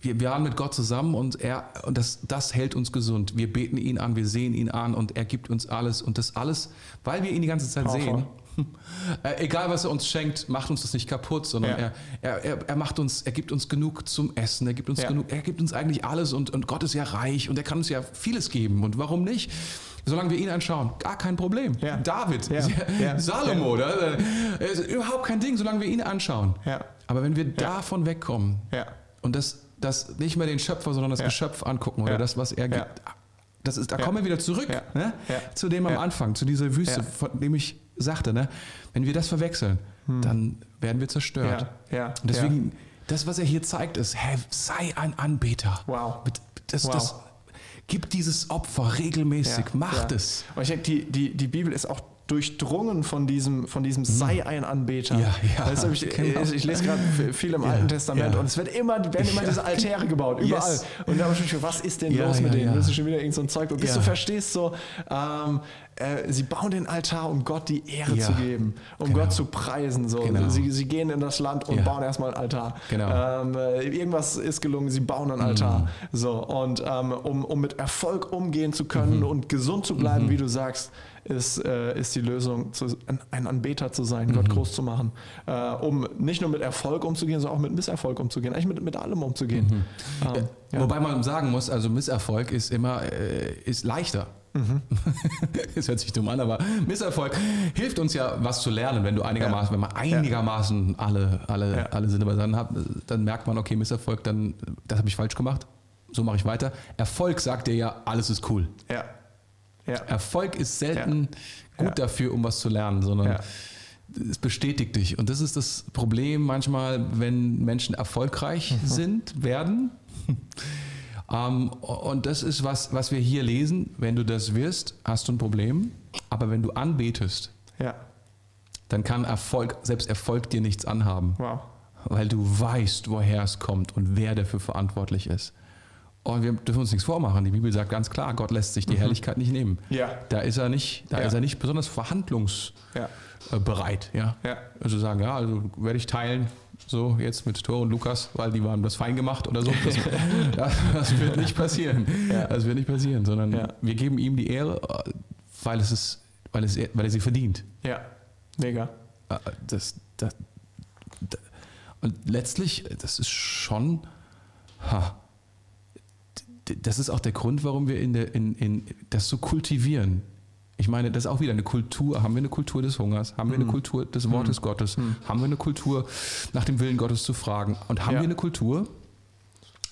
wir, wir waren mit Gott zusammen und er und das, das hält uns gesund. Wir beten ihn an, wir sehen ihn an und er gibt uns alles und das alles, weil wir ihn die ganze Zeit Powerful. sehen. Äh, egal was er uns schenkt, macht uns das nicht kaputt, sondern Ja. er, er, er, macht uns, er gibt uns genug zum Essen, er gibt uns Ja. genug, er gibt uns eigentlich alles und, und Gott ist ja reich und er kann uns ja vieles geben und warum nicht? Solange wir ihn anschauen, gar kein Problem. Ja. David. [laughs] Salomo, äh, ist überhaupt kein Ding, solange wir ihn anschauen. Aber wenn wir davon wegkommen und das, das nicht mehr den Schöpfer, sondern das. Geschöpf angucken oder das, was er gibt, das ist, da kommen wir wieder zurück. Ne? Zu dem am. Anfang, zu dieser Wüste, von dem ich sagte, ne? wenn wir das verwechseln, dann werden wir zerstört. Ja. Ja. Und deswegen, das, was er hier zeigt, ist, hey, sei ein Anbeter. Wow. Das, Wow. das, gib dieses Opfer regelmäßig, Ja, macht ja. es. Und ich denke, die, die, die Bibel ist auch durchdrungen von diesem, von diesem sei ein Anbeter. Mhm. Ja, ja, Weißt du, ich, genau. ich, ich lese gerade viel im Ja, Alten Testament ja. und es wird immer, werden immer diese Altäre gebaut, überall. Yes. Und da habe ich mich gefragt, was ist denn los mit denen? Das ist schon wieder irgend so ein Zeug. Und bis du verstehst, so, ähm, äh, sie bauen den Altar, um Gott die Ehre zu geben, um Genau. Gott zu preisen. So. Genau. Sie, sie gehen in das Land und bauen erstmal einen Altar. Genau. Ähm, äh, irgendwas ist gelungen, sie bauen einen Altar. So, und ähm, um, um mit Erfolg umgehen zu können und gesund zu bleiben, wie du sagst, ist, äh, ist die Lösung, zu, ein, Anbeter zu sein, Gott groß zu machen. Äh, um nicht nur mit Erfolg umzugehen, sondern auch mit Misserfolg umzugehen, eigentlich mit, mit allem umzugehen. Ähm, ja. Wobei man sagen muss, also Misserfolg ist immer äh, ist leichter. Mhm. [laughs] Das hört sich dumm an, aber Misserfolg hilft uns ja, was zu lernen. Wenn du einigermaßen, wenn man einigermaßen alle, alle, Ja. alle Sinne beisammen hat, dann merkt man, okay, Misserfolg, dann das habe ich falsch gemacht. So mache ich weiter. Erfolg sagt dir ja, alles ist cool. ja. Ja. Erfolg ist selten gut Ja. dafür, um was zu lernen, sondern es bestätigt dich. Und das ist das Problem manchmal, wenn Menschen erfolgreich Mhm. sind, werden. [laughs] Ähm, und das ist was, was wir hier lesen. Wenn du das wirst, hast du ein Problem. Aber wenn du anbetest, ja. dann kann Erfolg, selbst Erfolg dir nichts anhaben, Wow. weil du weißt, woher es kommt und wer dafür verantwortlich ist. Und wir dürfen uns nichts vormachen. Die Bibel sagt ganz klar, Gott lässt sich die Herrlichkeit nicht nehmen. Mhm. Ja. Da ist er nicht, da Ja. ist er nicht besonders verhandlungsbereit. Ja. Ja. Also sagen, ja, also werde ich teilen, so jetzt mit Thor und Lukas, weil die waren das fein gemacht oder so. Das, [laughs] das, das wird nicht passieren. Ja. Das wird nicht passieren, sondern Ja. wir geben ihm die Ehre, weil es ist, weil es, weil er sie verdient. Ja. Mega. Äh, Das, das, das, und letztlich, das ist schon, ha, das ist auch der Grund, warum wir in der, in, in, das so kultivieren. Ich meine, das ist auch wieder eine Kultur. Haben wir eine Kultur des Hungers? Haben wir eine Kultur des Wortes Gottes? Haben wir eine Kultur, nach dem Willen Gottes zu fragen? Und haben Ja. wir eine Kultur,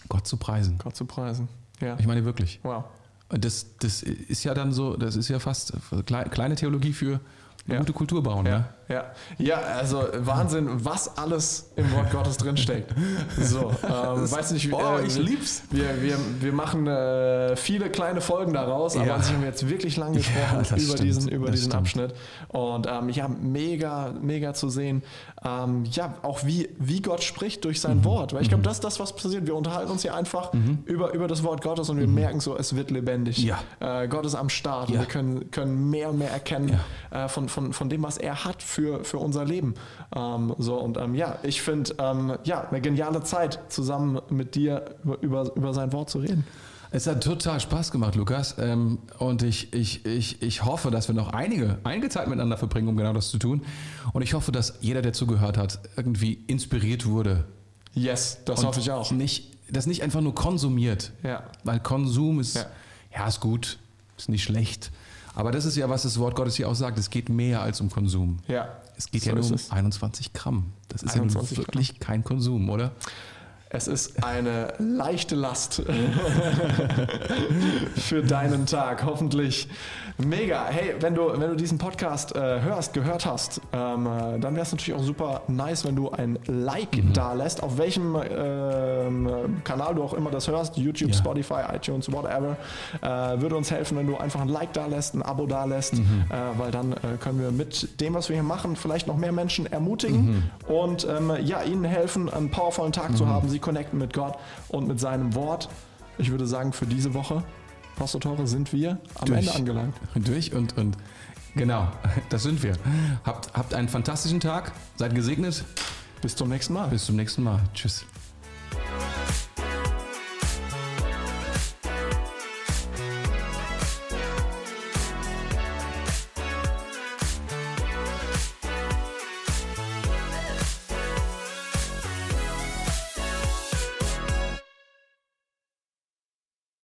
Gott zu preisen? Gott zu preisen. Ja. Ich meine wirklich. Wow. Und das, das ist ja dann so, das ist ja fast klei- kleine Theologie für eine Ja. gute Kultur bauen. Ja, Ne? Ja. ja, also Wahnsinn, was alles im Wort Gottes drinsteckt. So, [laughs] ähm, weiß nicht, Oh, äh, ich lieb's. Wir, wir, wir machen äh, viele kleine Folgen daraus, aber Ja. an sich haben wir jetzt wirklich lange gesprochen Ja, über stimmt, diesen, über das diesen stimmt. Abschnitt. Und ähm, ja, mega, mega zu sehen, ähm, ja, auch wie, wie Gott spricht durch Mhm. sein Wort. Weil ich glaube, das ist das, was passiert. Wir unterhalten uns hier einfach über, über das Wort Gottes und wir merken so, es wird lebendig. Mhm. Ja. Äh, Gott ist am Start und wir können, können mehr und mehr erkennen äh, von, von, von dem, was er hat für, für unser Leben. Ähm, so und ähm, ja, ich finde, ähm, ja, eine geniale Zeit, zusammen mit dir über, über, über sein Wort zu reden. Es hat total Spaß gemacht, Lukas. Ähm, und ich, ich, ich, ich hoffe, dass wir noch einige, einige Zeit miteinander verbringen, um genau das zu tun. Und ich hoffe, dass jeder, der zugehört hat, irgendwie inspiriert wurde. Yes, das Und hoffe ich auch. Nicht, das nicht einfach nur konsumiert. Ja. Weil Konsum ist, Ja. ja. ist gut, ist nicht schlecht. Aber das ist ja, was das Wort Gottes hier auch sagt. Es geht mehr als um Konsum. Ja, Es geht so ja nur um es. 21 Gramm. Das ist 21 ja nun wirklich kein Konsum, oder? Es ist eine leichte Last [laughs] für deinen Tag, hoffentlich. Mega. Hey, wenn du, wenn du diesen Podcast äh, hörst, gehört hast, ähm, äh, dann wäre es natürlich auch super nice, wenn du ein Like Mhm. da lässt, auf welchem ähm, Kanal du auch immer das hörst, YouTube, Ja. Spotify, iTunes, whatever. Äh, würde uns helfen, wenn du einfach ein Like da lässt, ein Abo da lässt, Mhm. äh, weil dann äh, können wir mit dem, was wir hier machen, vielleicht noch mehr Menschen ermutigen Mhm. und ähm, ja, ihnen helfen, einen powervollen Tag zu haben. Sie connecten mit Gott und mit seinem Wort. Ich würde sagen, für diese Woche, Post Tore, sind wir am durch. Ende angelangt. Durch und und. Genau, [laughs] das sind wir. Habt, habt einen fantastischen Tag, seid gesegnet. Bis zum nächsten Mal. Bis zum nächsten Mal. Tschüss.